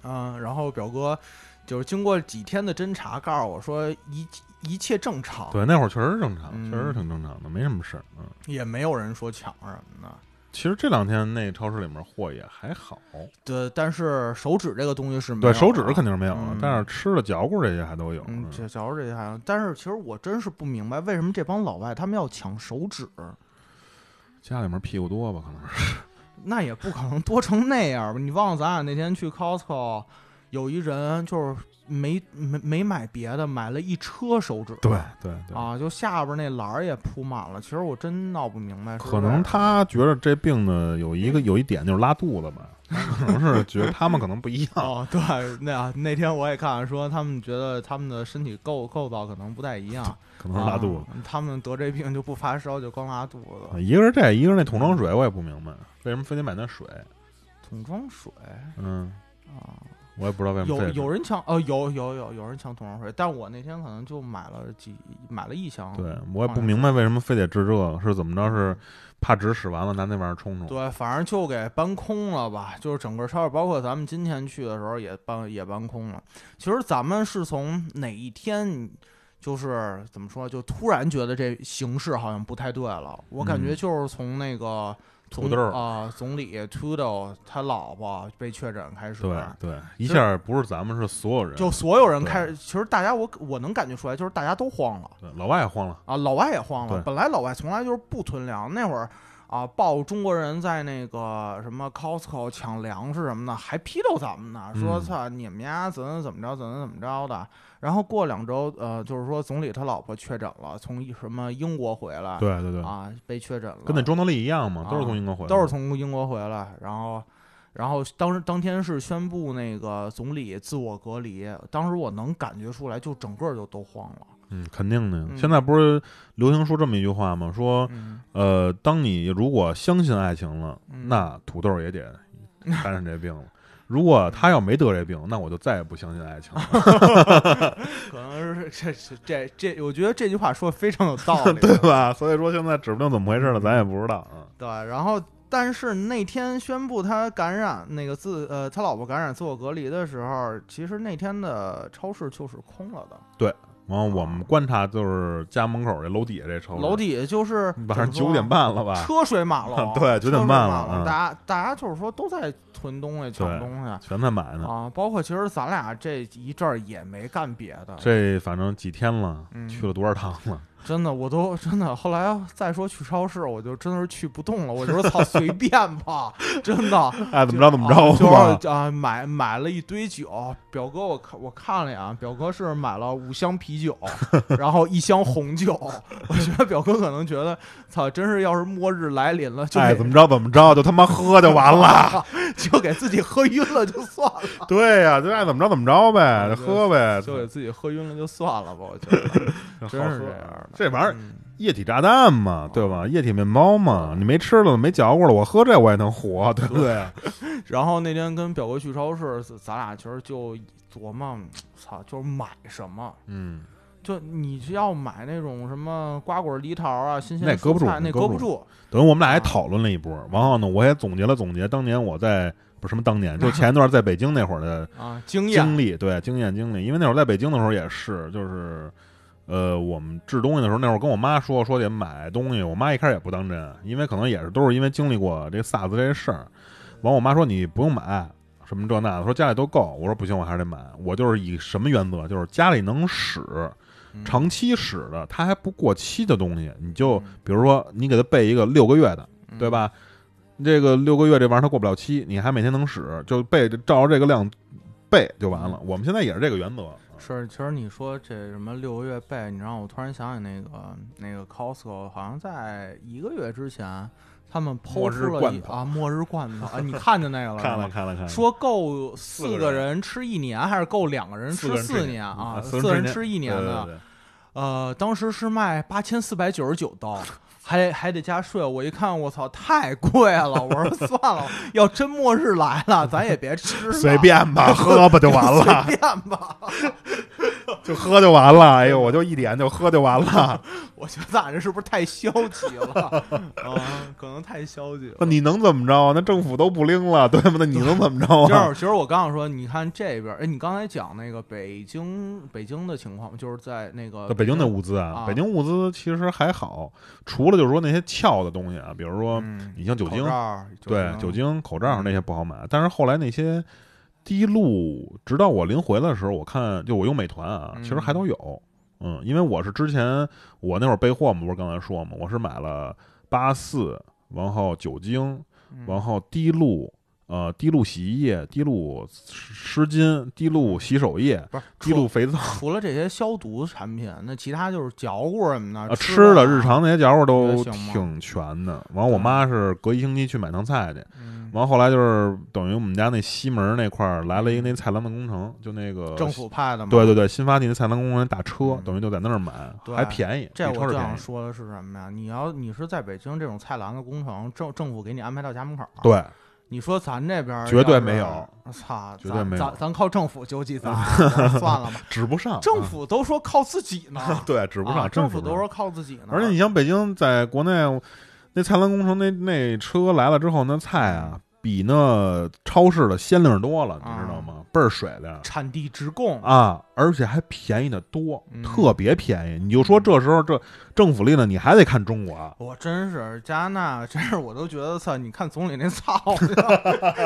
嗯，然后表哥就是经过几天的侦查，告诉我说一一切正常，对，那会儿确实是正常，嗯确实挺正常的，没什么事儿。嗯，也没有人说抢什么的。其实这两天那超市里面货也还好，对，但是手指这个东西是没对手指肯定是没有了嗯，但是吃的、嚼骨这些还都有。嗯，嗯这假如这些还有，但是其实我真是不明白，为什么这帮老外他们要抢手指？家里面屁股多吧，可能是。[LAUGHS] 那也不可能多成那样吧？你忘了咱俩那天去 Costco，有一人就是没没没买别的，买了一车手指。对对对，啊，就下边那栏儿也铺满了。其实我真闹不明白，可能他觉得这病呢有一个有一点就是拉肚子吧，[LAUGHS] 可能是觉得他们可能不一样。哦，对，那啊那天我也看说，他们觉得他们的身体构构造可能不太一样，[LAUGHS] 可能是拉肚子。啊他们得这病就不发烧，就光拉肚子。啊一个是这，一个是那桶装水，我也不明白为什么非得买那水。桶装水嗯，啊，我也不知道为什么有有人抢，哦，有有有有人抢桶装水，但我那天可能就买了几买了一箱。对我也不明白为什么非得治这个，是怎么着？是怕纸使完了拿那玩意儿冲冲？对，反正就给搬空了吧，就是整个超市，包括咱们今天去的时候也搬也搬空了。其实咱们是从哪一天，就是怎么说，就突然觉得这形势好像不太对了。我感觉嗯就是从那个土豆儿啊、总理 Trudeau 他老婆被确诊开始，对对，一下不是咱们是所有人，就所有人开始，其实大家我我能感觉出来，就是大家都慌了。对老外也慌了。啊，老外也慌了。本来老外从来就是不囤粮，那会儿啊，报中国人在那个什么 Costco 抢粮食什么的，还批斗咱们呢，说嗯操你们家怎么怎么着，怎么怎么着的。然后过两周，呃，就是说总理他老婆确诊了，从什么英国回来，对对对，啊，被确诊了，跟那庄德利一样嘛，啊都是从英国回来的，都是从英国回来，然后。然后当时当天是宣布那个总理自我隔离，当时我能感觉出来，就整个就都慌了。嗯，肯定的。嗯现在不是流行说这么一句话吗？说嗯，呃，当你如果相信爱情了，嗯那土豆也得感染这病了。如果他要没得这病，那我就再也不相信爱情了，[LAUGHS] 可能是这这这这，我觉得这句话说的非常有道理，[LAUGHS] 对吧？所以说现在指不定怎么回事了，咱也不知道啊。对，然后但是那天宣布他感染那个自呃他老婆感染自我隔离的时候，其实那天的超市就是空了的，完后我们观察就是家门口这楼底下这车，楼底下就是晚上九点半了吧？车水马龙，[LAUGHS] 对九点半了大家大家就是说都在囤东西抢东西。全在买呢。啊，包括其实咱俩这一阵儿也没干别的，这反正几天了，嗯去了多少趟了？真的，我都真的。后来再说去超市，我就真的是去不动了。我就说操，随便吧，真的。[LAUGHS] 爱怎么着怎么着啊就。是啊，买买了一堆酒。表哥，我看我看了呀，表哥是买了五箱啤酒，[LAUGHS] 然后一箱红酒。我觉得表哥可能觉得，操，真是要是末日来临了，就给爱怎么着怎么着，就他妈喝就完了。[LAUGHS] 就给自己喝晕了就算了，对呀，就爱怎么着怎么着呗，就喝呗。就给自己喝晕了就算了吧。我觉得真是这样的。这玩意儿嗯液体炸弹嘛，对吧？液体面包嘛，你没吃了没嚼过了，我喝这我也能活，[LAUGHS] 对不对？然后那天跟表哥去超市，咱俩其实就琢磨，操，就是买什么。嗯，就你是要买那种什么瓜果梨桃啊，新鲜那搁不住那那搁不住。等于我们俩还讨论了一波，然后呢，我也总结了总结当年我在不是什么当年，就前一段在北京那会儿的 [LAUGHS] 啊，经验经历，对经验经历，因为那会儿在北京的时候也是，就是呃，我们制东西的时候，那会儿跟我妈说说得买东西，我妈一开始也不当真，因为可能也是都是因为经历过这 SARS 这事儿，完我妈说你不用买。什么这那的，说家里都够，我说不行，我还是得买。我就是以什么原则，就是家里能使，嗯长期使的，它还不过期的东西，你就嗯比如说你给它备一个六个月的，嗯对吧？这个六个月这玩意儿它过不了期，你还每天能使，就备照着这个量备就完了。我们现在也是这个原则。是，其实你说这什么六个月背，你让我突然想起那个那个 Costco，好像在一个月之前，他们末抛出了一啊末日罐头啊，你看见那个了 [LAUGHS] 看？了看了看了，说够四四个个人吃一年，还是够两个人吃吃四年啊？啊四个人吃一年的，呃，当时是卖八千四百九十九刀，还还得加税。我一看，我操，太贵了！我说 [LAUGHS] 算了，要真末日来了，咱也别吃了，随便吧，喝吧就完了，[LAUGHS] 随便吧。就喝就完了。哎呦，我就一点就喝就完了。我觉得咱这是不是太消极了？啊，可能太消极了那。你能怎么着？那政府都不拎了，对吗？那你能怎么着啊？就是，其实我刚想说，你看这边，哎，你刚才讲那个北京北京的情况，就是在那个北京的物资啊，啊北京物资其实还好，除了就是说那些翘的东西啊，比如说嗯你像酒精对酒酒精、口罩那些不好买，但是后来那些滴露，直到我临回来的时候，我看就我用美团啊，嗯其实还都有。嗯，因为我是之前我那会儿备货嘛，不是刚才说嘛，我是买了八四，然后酒精，嗯然后滴露。呃，滴露洗衣液、滴露湿巾、滴露洗手液、不是滴露肥皂除了这些消毒产品，那其他就是嚼乎什么的，啊，吃吃的啊日常那些家伙都挺全的。完，我妈是隔一星期去买趟菜去，嗯完后来就是等于我们家那西门那块儿来了一个那菜篮子工程，就那个政府派的嘛。对对对，新发地那菜篮工程那大车，嗯等于就在那儿买，还便宜，这我就比超市便宜。想说的是什么呀？你要你是在北京这种菜篮子工程，政政府给你安排到家门口，，对，你说咱这边绝对没有，操，绝对没有咱咱咱靠政府救济咱，[LAUGHS] 算了吧。[LAUGHS] 指不上政啊府都说靠自己呢，[LAUGHS] 对指不上，政府都说靠自己呢。而且你像北京在国内那菜篮工程那那车来了之后，那菜啊比那超市的鲜灵多了，你知道吗？倍儿水的。产地直供，啊，而且还便宜的多，嗯特别便宜。你就说这时候这政府力呢，你还得看中国啊。我真是加拿大，真是我都觉得操！你看总理那操，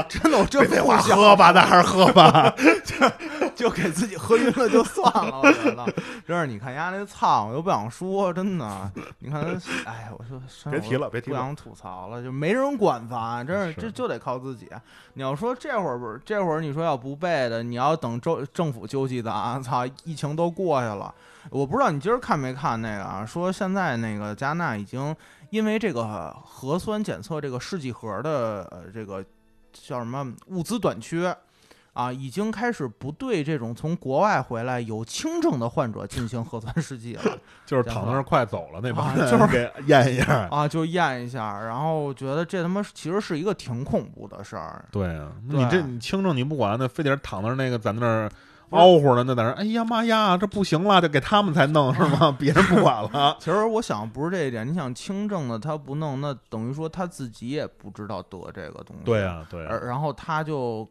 真的 [LAUGHS] 我真不想喝吧，那还是喝吧。[LAUGHS] 就给自己喝晕了就算了，我觉得真是你看人家那操，我都不想说，真的。你看他，哎，我说真别提了别提了不想吐槽了，就没人管咱，真是是这就得靠自己。你要说这会儿不是这会儿，你说要不备的，你要等政政府救济咱，操，疫情都过去了。我不知道你今儿看没看那个啊？说现在那个加纳已经因为这个核酸检测这个试剂盒的呃这个叫什么物资短缺。啊，已经开始不对这种从国外回来有轻症的患者进行核酸试剂了 [LAUGHS] 就是躺那儿快走了那帮啊人，就是给验一下。啊，就验一下。然后觉得这他妈其实是一个挺恐怖的事儿。对啊，对你这你轻症你不管，那非得躺那儿那个在那儿嗷呼的，那在那儿，哎呀妈呀，这不行了，就给他们才弄是吗？[LAUGHS] 别人不管了。其实我想不是这一点，你想轻症的他不弄，那等于说他自己也不知道得这个东西。对啊，对啊，然后他就，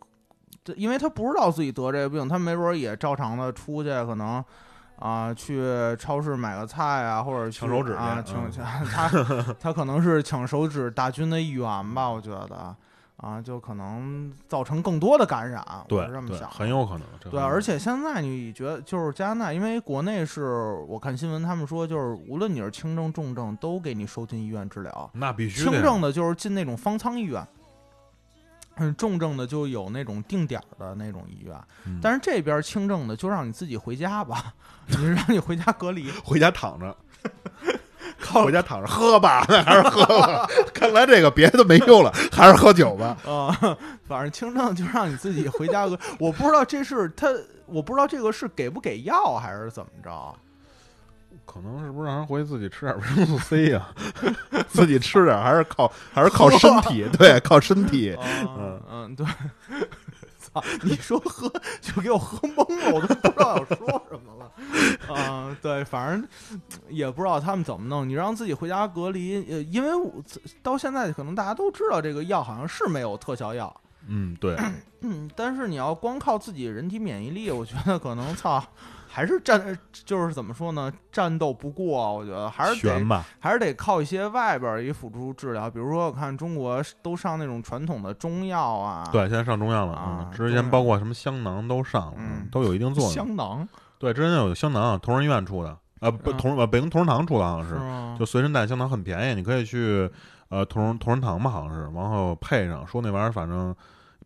这因为他不知道自己得这个病，他没准儿也照常的出去，可能啊、去超市买个菜啊，或者抢手指啊，嗯抢抢 [LAUGHS] 他他可能是抢手指大军的一员吧，我觉得。啊，就可能造成更多的感染。我是这么想的。很有可能。对，而且现在你觉得，就是加拿大，因为国内是我看新闻，他们说就是无论你是轻症、重症，都给你收进医院治疗。那必须轻症的就是进那种方舱医院，嗯，重症的就有那种定点的那种医院。嗯但是这边轻症的就让你自己回家吧，[LAUGHS] 你让你回家隔离。回家躺着，[LAUGHS] 回家躺着喝吧，那 [LAUGHS] 还是喝吧。看来这个别的没用了，还是喝酒吧。啊、反正轻症就让你自己回家喝。我不知道这是他，我不知道这个是给不给药还是怎么着。可能是不是让人回去自己吃点维生素 C 呀、[LAUGHS] 自己吃点还是靠还是靠身体，对，靠身体。嗯嗯，对。[LAUGHS] 操！你说喝就给我喝懵了，我都不知道要说什么了。[LAUGHS] 啊、对，反正也不知道他们怎么弄。你让自己回家隔离，呃，因为我到现在可能大家都知道这个药好像是没有特效药，嗯，对，[CLEARS THROAT] 嗯，但是你要光靠自己人体免疫力，我觉得可能操。还是战，就是怎么说呢？战斗不过，我觉得还是得。还是得靠一些外边儿一辅助治疗，比如说我看中国都上那种传统的中药啊，对，现在上中药了啊嗯之前包括什么香囊都上了，嗯都有一定作用。香囊对，之前有香囊，同仁医院出的，呃，不，嗯同呃北京同仁堂出的，好像是，是？就随身带香囊很便宜，你可以去呃同仁同仁堂吧，好像是，然后配上，说那玩意儿反正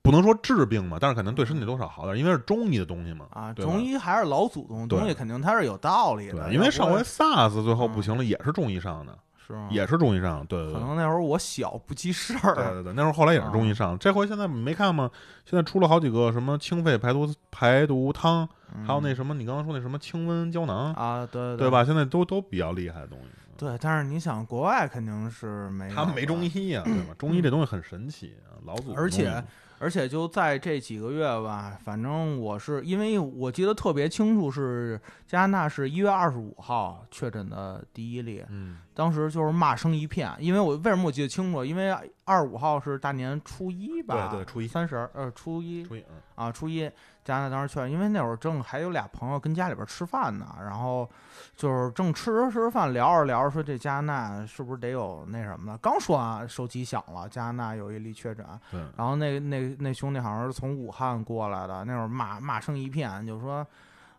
不能说治病嘛，但是肯定对身体多少好点，因为是中医的东西嘛。啊，对中医还是老祖宗的东西，肯定它是有道理的。对，因为上回 SARS 最后嗯不行了，也是中医上的，是吗？也是中医上，对对对。可能那会儿我小不记事儿，对对对，那会儿后来也是中医啊上，这回现在没看吗？现在出了好几个什么清肺排毒排毒汤，还有那嗯什么你刚刚说那什么清瘟胶囊，啊，对对？吧？现在都都比较厉害的东西。对，但是你想，国外肯定是没他们没中医呀、[CLEARS THROAT] 对吧？中医这东西很神奇啊，老祖宗而且而且就在这几个月吧，反正我是因为我记得特别清楚，是加拿大是一月二十五号确诊的第一例，嗯，当时就是骂声一片。因为我为什么我记得清楚？因为二十五号是大年初一吧？对对初一三十儿呃初一初一，嗯啊初一，加拿大当时去了，因为那会儿正还有俩朋友跟家里边吃饭呢，然后就是正吃着吃着饭聊着聊着说这加拿大是不是得有那什么的？刚说完手机响了，加拿大有一例确诊。对，然后那那那兄弟好像是从武汉过来的，那会儿骂骂声一片，就说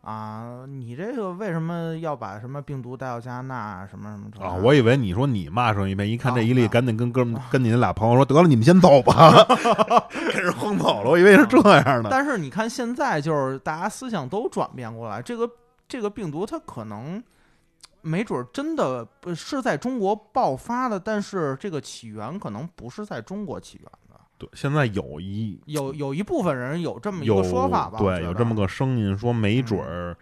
啊，你这个为什么要把什么病毒带到加拿大？什么什么这啊，我以为你说你骂上一遍，一看这一例，啊赶紧跟哥们 [LAUGHS] 跟你那俩朋友说，得了，你们先走吧，[LAUGHS] 给人轰走了。我以为是这样的。但是你看现在就是大家思想都转变过来，这个这个病毒它可能没准儿真的不是在中国爆发的，但是这个起源可能不是在中国起源的。对，现在有一有有一部分人有这么一个说法吧？对，有这么个声音说，没准儿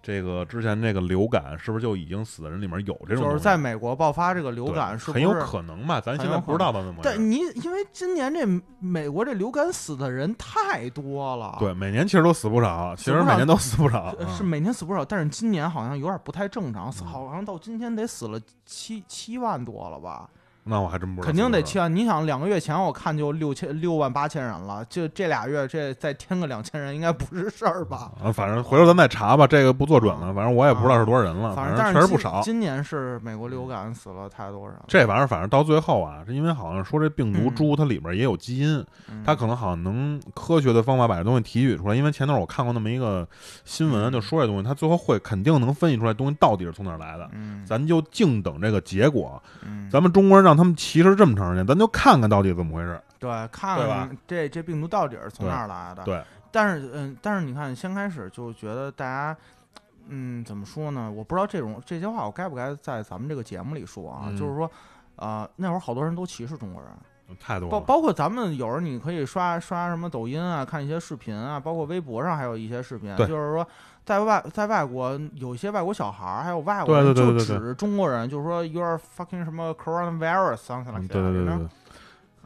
这个之前这个流感是不是就已经死的人里面有这种？就是在美国爆发这个流感，是不很有可能吧？咱现在不知道吧？怎么？但你因为今年这美国这流感死的人太多了，对，每年其实都死不少，其实每年都死不少。呃，是嗯每年死不少，但是今年好像有点不太正常，嗯好像到今天得死了七七万多了吧？那我还真不知道，肯定得七万。你想两个月前我看就六千六万八千人了，就这俩月这再添个两千人，应该不是事儿吧？啊，反正回头咱再查吧，这个不做准了。反正我也不知道是多少人了，正反正确实不少。今年是美国流感死了太多人了，这玩意儿反正到最后啊，是因为好像说这病毒株它里边也有基因，嗯它可能好像能科学的方法把这东西提取出来。因为前段我看过那么一个新闻，就说这东西，它最后会肯定能分析出来东西到底是从哪儿来的。嗯，咱就静等这个结果。嗯咱们中国人让他们歧视这么长时间，咱就看看到底怎么回事。对看看这这病毒到底是从哪儿来的？对，但是嗯，但是你看，先开始就觉得大家，嗯，怎么说呢？我不知道这种这些话我该不该在咱们这个节目里说啊？嗯就是说，呃，那会儿好多人都歧视中国人，太多了。包括咱们有时候你可以刷刷什么抖音啊，看一些视频啊，包括微博上还有一些视频，就是说在外在外国有一些外国小孩儿还有外国人就指中国人，就是说 you are fucking 什么 coronavirus something 嗯 like 对对对对。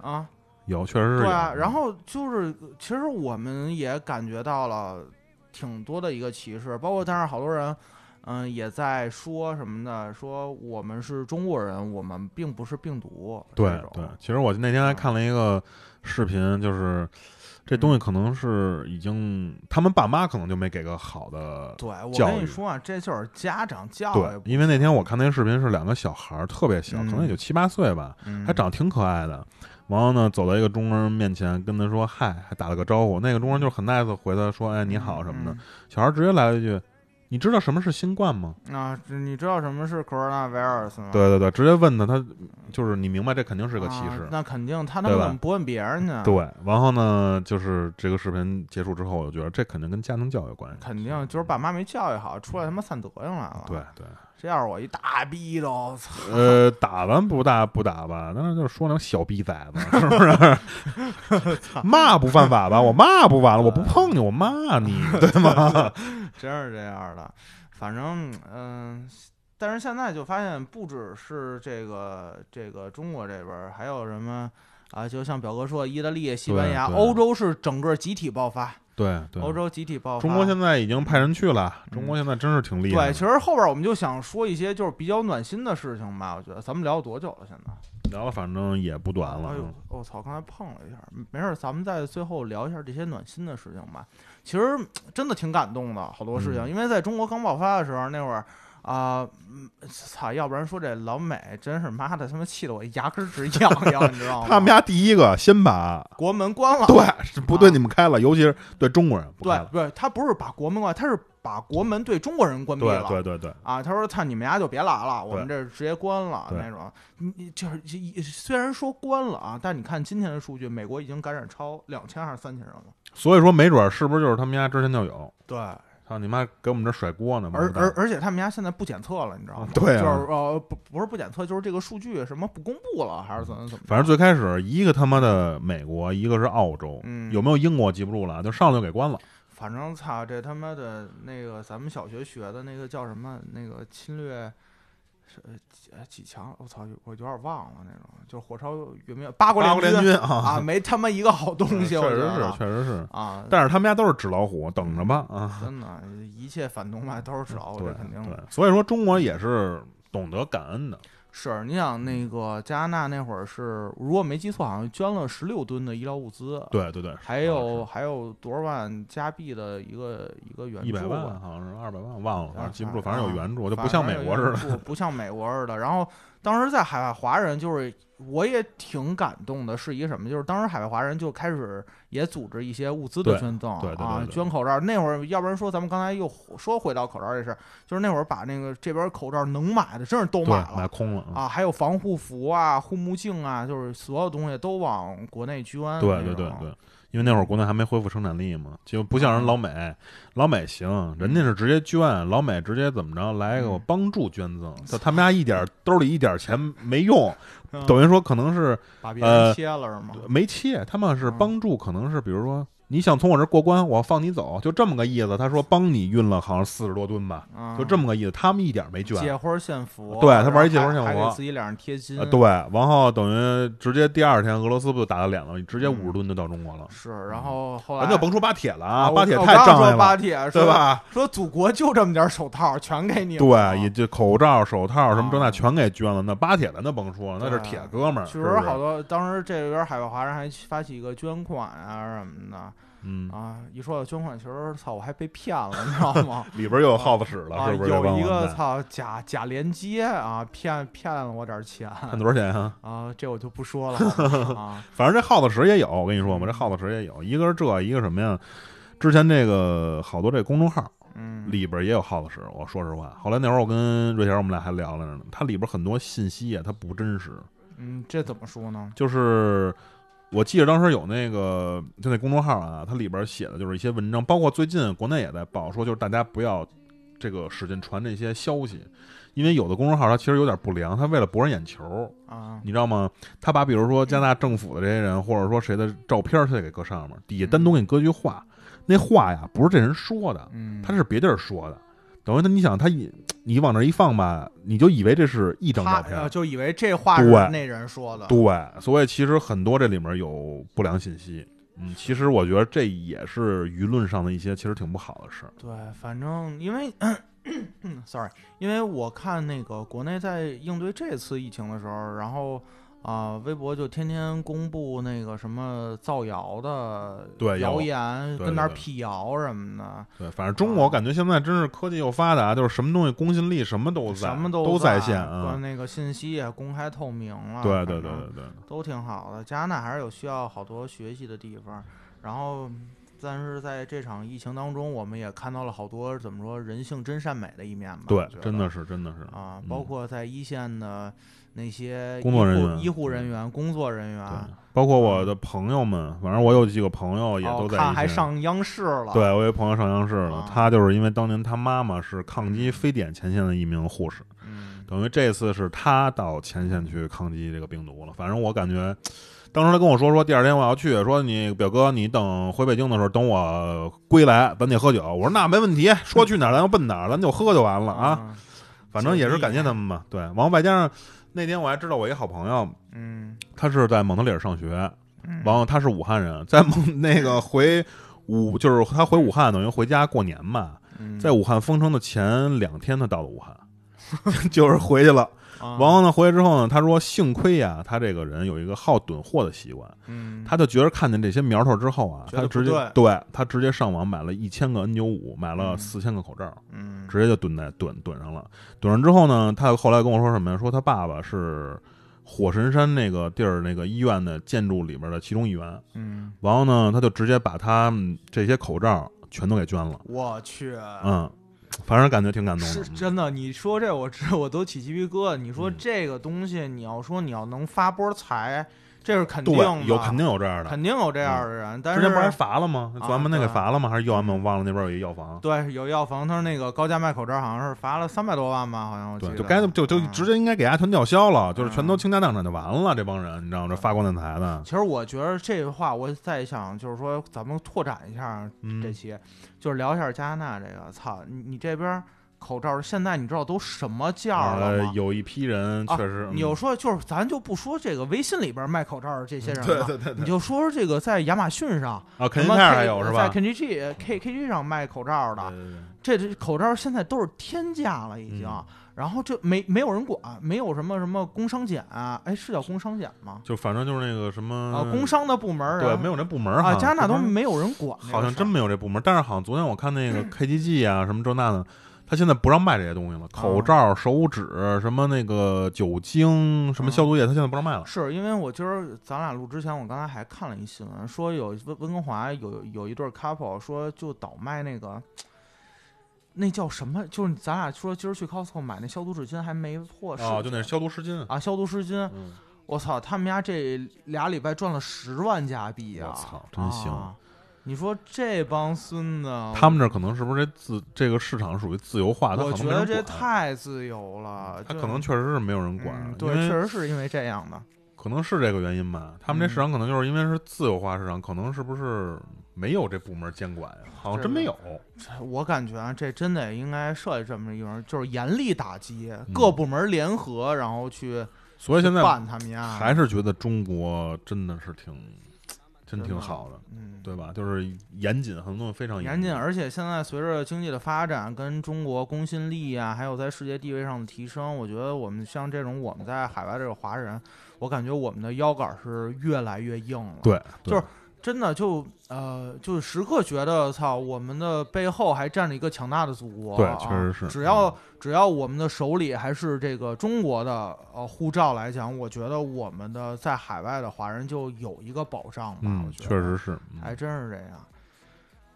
啊，有确实是。对啊，然嗯后就是，其实我们也感觉到了挺多的一个歧视，包括但是好多人，嗯、也在说什么呢，说我们是中国人，我们并不是病毒。对对，其实我那天还看了一个视频，就是这东西可能是已经他们爸妈可能就没给个好的对，我跟你说啊，这就是家长教育不，因为那天我看那个视频是两个小孩儿特别小，嗯可能也就七八岁吧，嗯还长得挺可爱的。然后呢，走到一个中国人面前，跟他说嗨，还打了个招呼。那个中国人就很 nice，回他说哎你好什么的。小孩直接来了一句。你知道什么是新冠吗？啊，你知道什么是 coronavirus 吗？对对对，直接问他，他就是你明白，这肯定是个歧视。那肯定，他那怎么不问别人呢？对，然后呢，就是这个视频结束之后，我就觉得这肯定跟家庭教育有关系。肯定就是爸妈没教育好，出来他妈散德行来了。对对。这要是我一大逼都，操！呃，打完不大不打吧，那就是说那种小逼崽子，是不是？[LAUGHS] 骂不犯法吧？我骂不完了，我不碰你，我骂你，对吗？[LAUGHS] 真是这样的。反正嗯，但是现在就发现，不只是这个这个中国这边，还有什么啊？就像表哥说，意大利、西班牙、欧洲是整个集体爆发。对，欧洲集体爆发。中国现在已经派人去了。中国现在真是挺厉害。对，其实后边我们就想说一些就是比较暖心的事情吧。我觉得咱们聊了多久了？现在聊了，反正也不短了。哎呦，我操！刚才碰了一下，没事，咱们在最后聊一下这些暖心的事情吧。其实真的挺感动的，好多事情，因为在中国刚爆发的时候，那会儿。啊，操！要不然说这老美真是妈的，他妈气得我牙根直痒痒，[LAUGHS] 你知道吗？他们家第一个先把国门关了，对，不对你们开了，尤其是对中国人不，对，对，他不是把国门关，他是把国门对中国人关闭了，对对对。啊，他说：“操，你们家就别来了，我们这直接关了那种。”你就是虽然说关了啊，但你看今天的数据，美国已经感染超两千还是三千人了。所以说，没准是不是就是他们家之前就有？对。操你妈，给我们这甩锅呢！而而而且他们家现在不检测了，你知道吗？[LAUGHS] 对啊，就是呃不不是不检测，就是这个数据什么不公布了，还是怎么怎么？反正最开始一个他妈的美国，一个是澳洲，有没有英国记不住了，就上来就给关了。反正操，这他妈的那个咱们小学学的那个叫什么？那个侵略。呃几几强？我操，我有点忘了那种，就是火烧圆明八国联军啊，没他妈一个好东西。确实是，确实是啊。但是他们家都是纸老虎，等着吧啊！真的，一切反动派都是纸老虎，[LAUGHS] 这肯定的。所以说，中国也是懂得感恩的。是，你想那个加拿大那会儿是，如果没记错，好像捐了十六吨的医疗物资。对对对，还有还有多少万加币的一个一个援助？一百万好像是二百万，忘了，反正记不住，反正有援助，就不像美国似的，[LAUGHS] 不像美国似的。然后当时在海外华人就是。我也挺感动的，是一个什么？就是当时海外华人就开始也组织一些物资的捐赠啊，捐口罩。那会儿，要不然说咱们刚才又说回到口罩这事，就是那会儿把那个这边口罩能买的，真是都买了，买空了啊。还有防护服啊、护目镜啊，就是所有东西都往国内捐。对对对对。因为那会儿国内还没恢复生产力嘛，就不像人老美，老美行，人家是直接捐，老美直接怎么着来个帮助捐赠，就他们家一点兜里一点钱没用，等于说可能是把别人切了是吗？没切，他们是帮助，可能是比如说。你想从我这过关，我放你走，就这么个意思。他说帮你运了，好像四十多吨吧，就这么个意思。他们一点没捐，借花献佛。对他玩一借花献佛，还给自己脸上贴金。对，然后等于直接第二天俄罗斯不就打他脸了？直接五十吨就到中国了。是，然后后来咱就甭说巴铁了啊，巴铁太仗义了。巴铁对吧？说祖国就这么点手套，全给你。对，也就口罩、手套什么这那全给捐了。那巴铁咱就甭说了，那是铁哥们儿。确实好多，当时这边海外华人还发起一个捐款啊什么的。嗯啊，一说到捐款，其实操，我还被骗了，你知道吗？[LAUGHS] 里边又有耗子屎了，是不是？有一个操假假连接啊，骗骗了我点钱。骗多少钱啊？啊，这我就不说了 [LAUGHS] 啊。反正这耗子屎也有，我跟你说嘛，这耗子屎也有一个是这一个什么呀？之前这个好多这公众号，嗯，里边也有耗子屎。我说实话，后来那会儿我跟瑞贤我们俩还聊了呢，它里边很多信息啊，它不真实。嗯，这怎么说呢？就是。我记得当时有那个就那公众号啊，它里边写的就是一些文章，包括最近国内也在报，说就是大家不要这个使劲传这些消息，因为有的公众号它其实有点不良，它为了博人眼球啊，你知道吗？他把比如说加拿大政府的这些人，或者说谁的照片，他得给搁上面，底下单独给你搁句话，那话呀不是这人说的，他是别地儿说的。等于他，你想他一你往那一放吧，你就以为这是一张照片，就以为这话是那人说的。对，所以其实很多这里面有不良信息。嗯，其实我觉得这也是舆论上的一些其实挺不好的事儿。对，反正因为，[CLEARS THROAT] sorry，因为我看那个国内在应对这次疫情的时候，然后啊，微博就天天公布那个什么造谣的谣对有言，跟那儿辟谣什么的，对，反正中国啊感觉现在真是科技又发达，就是什么东西公信力什么都在，什么都在线关啊。那个信息也公开透明了，对对对对对，都挺好的。加拿大还是有需要好多学习的地方，然后。但是在这场疫情当中，我们也看到了好多怎么说人性真善美的一面吧？对真的是真的是啊，嗯包括在一线的那些工作人员医护人员、工作人员，对，包括我的朋友们，反正我有几个朋友也哦都在他。还上央视了，对，我有一朋友上央视了，啊他就是因为当年他妈妈是抗击非典前线的一名护士，嗯，等于这次是他到前线去抗击这个病毒了。反正我感觉，当时他跟我说说第二天我要去，说你表哥你等回北京的时候等我归来，咱得喝酒。我说那没问题，说去哪儿咱就奔哪儿，咱就喝就完了啊。啊，反正也是感谢他们嘛。对，然后外加上那天我还知道我一好朋友，嗯，他是在蒙特利尔上学，嗯完后他是武汉人，在蒙 [LAUGHS] 那个回武就是他回武汉等于回家过年嘛，嗯在武汉封城的前两天他到了武汉，[LAUGHS] 就是回去了。啊完了呢，回来之后呢，他说幸亏呀，他这个人有一个好囤货的习惯，嗯，他就觉得看见这些苗头之后啊，他直接对他直接上网买了一千个 N 九五，买了嗯四千个口罩，嗯直接就囤在囤囤上了。囤上之后呢，他后来跟我说什么呀？说他爸爸是火神山那个地儿那个医院的建筑里边的其中一员。嗯，然后呢，他就直接把他们这些口罩全都给捐了。我去，嗯，反正感觉挺感动的。是真的，你说这我知我都起鸡皮疙瘩。你说嗯这个东西，你要说你要能发波财，这是肯定有肯定有这样的。肯定有这样的人，但是之前不是还罚了吗？安门那给罚了吗？还是右安门？我忘了那边有一药房。对有药房，他说那个高价卖口罩好像是罚了三百多万吧，好像我记对，得就该就就嗯直接应该给他全吊销了，就是全都嗯倾家荡产就完了。这帮人，你知道吗？这发光电台的，其实我觉得这个话，我在想，就是说咱们拓展一下嗯这期，就是聊一下加拿大这个。操，你你这边口罩现在你知道都什么价了吗？呃有一批人啊确实，嗯你就说就是咱就不说这个微信里边卖口罩的这些人了，[LAUGHS] 对对对对你就说说这个在亚马逊上，啊，肯定还有是吧？在 KGG K KG 上卖口罩的，这这口罩现在都是天价了，已经。嗯然后这没没有人管，没有什么什么工商检啊，哎，是叫工商检吗？就反正就是那个什么啊，工商的部门对，没有这部门啊，加拿大都没有人管好像真没有这部门，但是好像昨天我看那个 [LAUGHS] KGG 啊，什么这那的，他现在不让卖这些东西了，口罩、手纸、什么那个酒精、什么消毒液，他现在不让卖了。是因为我今儿咱俩录之前，我刚才还看了一新闻，说有温温哥华有有一对 couple 说就倒卖那个，那叫什么？就是咱俩说今儿去 Costco 买那消毒纸巾还没货是哦，就那消毒湿巾。啊消毒湿巾，嗯，我操，他们家这俩礼拜赚了十万加币啊！我操真行啊你说这帮孙子，他们这儿可能是不是这自这个市场属于自由化？他可能我觉得这太自由了，他可能确实是没有人管，嗯对，确实是因为这样的。可能是这个原因吧。他们这市嗯场可能就是因为是自由化市场，可能是不是没有这部门监管呀？好像真没有。我感觉啊，这真得应该设计这么一种，就是严厉打击，嗯各部门联合，然后去所以现在办他们家。还是觉得中国真的是挺真挺好的，嗯，对吧？就是严谨，很多东西非常严谨，谨。而且现在随着经济的发展，跟中国公信力啊，还有在世界地位上的提升，我觉得我们像这种我们在海外这个华人，我感觉我们的腰杆是越来越硬了。对，就是真的就呃，就是时刻觉得操，我们的背后还站着一个强大的祖国。对啊确实是只要只要我们的手里还是这个中国的呃护照来讲，我觉得我们的在海外的华人就有一个保障吧。我嗯，觉得确实是。嗯还真是这样。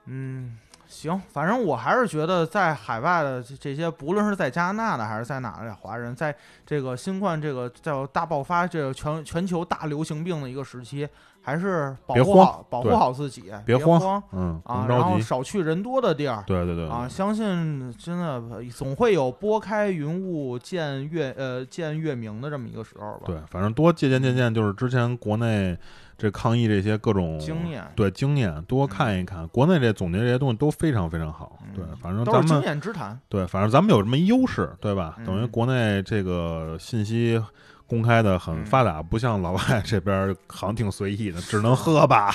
嗯，行，反正我还是觉得在海外的这这些，不论是在加拿大的还是在哪儿的华人，在这个新冠这个叫大爆发、这个全全球大流行病的一个时期，还是保护好保护好自己，别慌慌嗯，啊，然后。少去人多的地儿。对对对啊，相信真的总会有拨开云雾见月呃见月明的这么一个时候吧。对，反正多借鉴借鉴，就是之前国内这抗疫这些各种经验对经验多看一看。国内这总结这些东西都非常非常好。嗯对，反正都是经验之谈。对，反正咱们有什么优势，对吧？等于嗯国内这个信息公开的很嗯发达，不像老外这边好像挺随意的，[LAUGHS] 只能喝吧。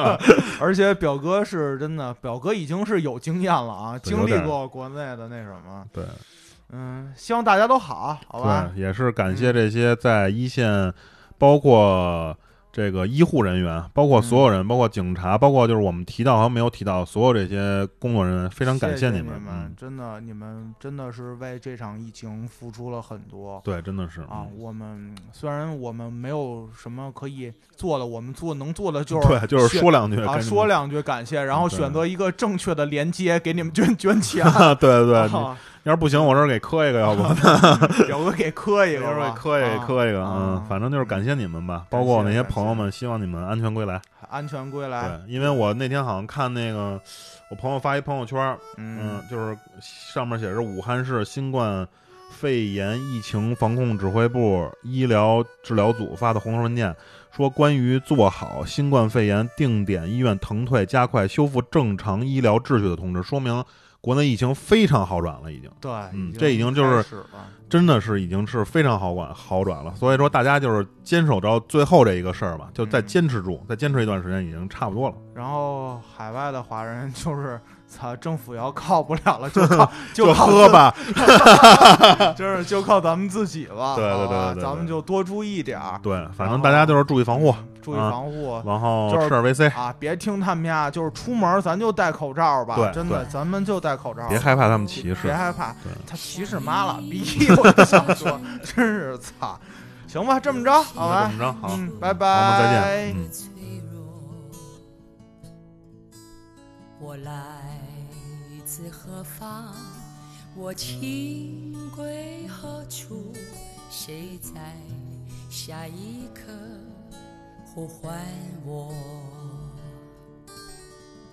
[LAUGHS] 而且表哥是真的，表哥已经是有经验了啊，经历过国内的那什么。对嗯，希望大家都好，好吧？对，也是感谢这些在一线包括这个医护人员，包括所有人，包括警察，包括就是我们提到和没有提到所有这些工作人员，非常感谢你们，嗯真的，你们真的是为这场疫情付出了很多。对，真的是啊，我们虽然我们没有什么可以做的，我们做能做的就是对，就是说两句啊，说两句感谢，然后选择一个正确的连接给你们捐捐钱。对 [LAUGHS] 对对。要是不行，我这儿给磕一个，要不 [LAUGHS] 有个给磕一个，给磕一个，磕一个，嗯，反正就是感谢你们吧，包括我那些朋友们，希望你们安全归来，安全归来。对，因为我那天好像看那个，我朋友发一朋友圈，嗯，就是上面写着武汉市新冠肺炎疫情防控指挥部医疗治疗组发的红头文件，说关于做好新冠肺炎定点医院腾退、加快修复正常医疗秩序的通知，说明。国内疫情非常好转了，已经对，嗯，这已经就是真的是已经是非常好管好转了。所以说，大家就是坚守到最后这一个事儿吧，就再坚持住，再坚持一段时间，已经差不多了。然后，海外的华人就是。操，政府要靠不了了，就靠就喝吧，就 [LAUGHS] 是就靠咱们自己吧。对对对对，咱们就多注意点儿。对，反正大家就是注意防护，注意防护，然后吃点维 C 啊，别听他们家，就是出门咱就戴口罩吧。对，真的，咱们就戴口罩。别害怕他们歧视，别害怕，他歧视妈了逼！我想说，真是操。行吧，这么着，好吧，这么着，好，拜拜，我们再见。我来。自何方？我情归何处？谁在下一刻呼唤我？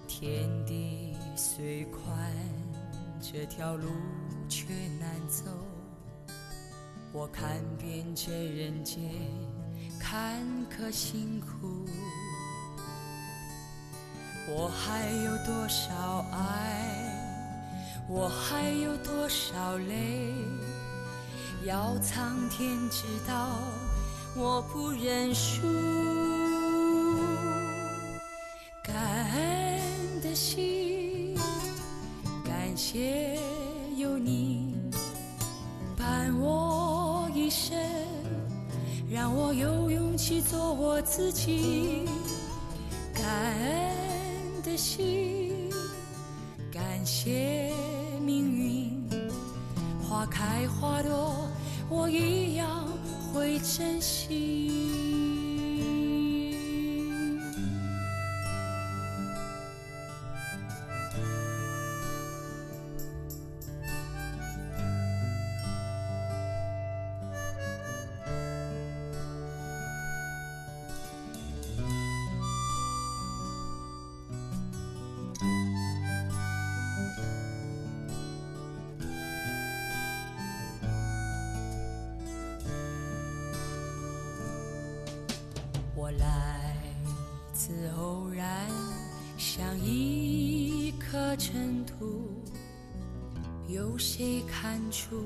天地虽宽，这条路却难走。我看遍这人间坎坷辛苦，我还有多少爱？我还有多少泪要苍天知道，我不认输。感恩的心，感谢有你伴我一生，让我有勇气做我自己。感恩的心，感谢。命运，花开花落，我一样会珍惜。出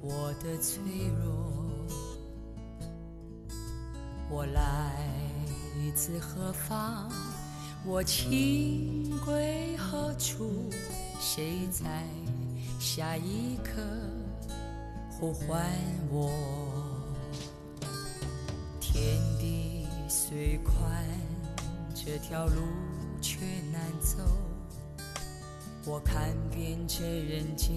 我的脆弱？我来自何方？我情归何处？谁在下一刻呼唤我？天地虽宽，这条路却难走。我看遍这人间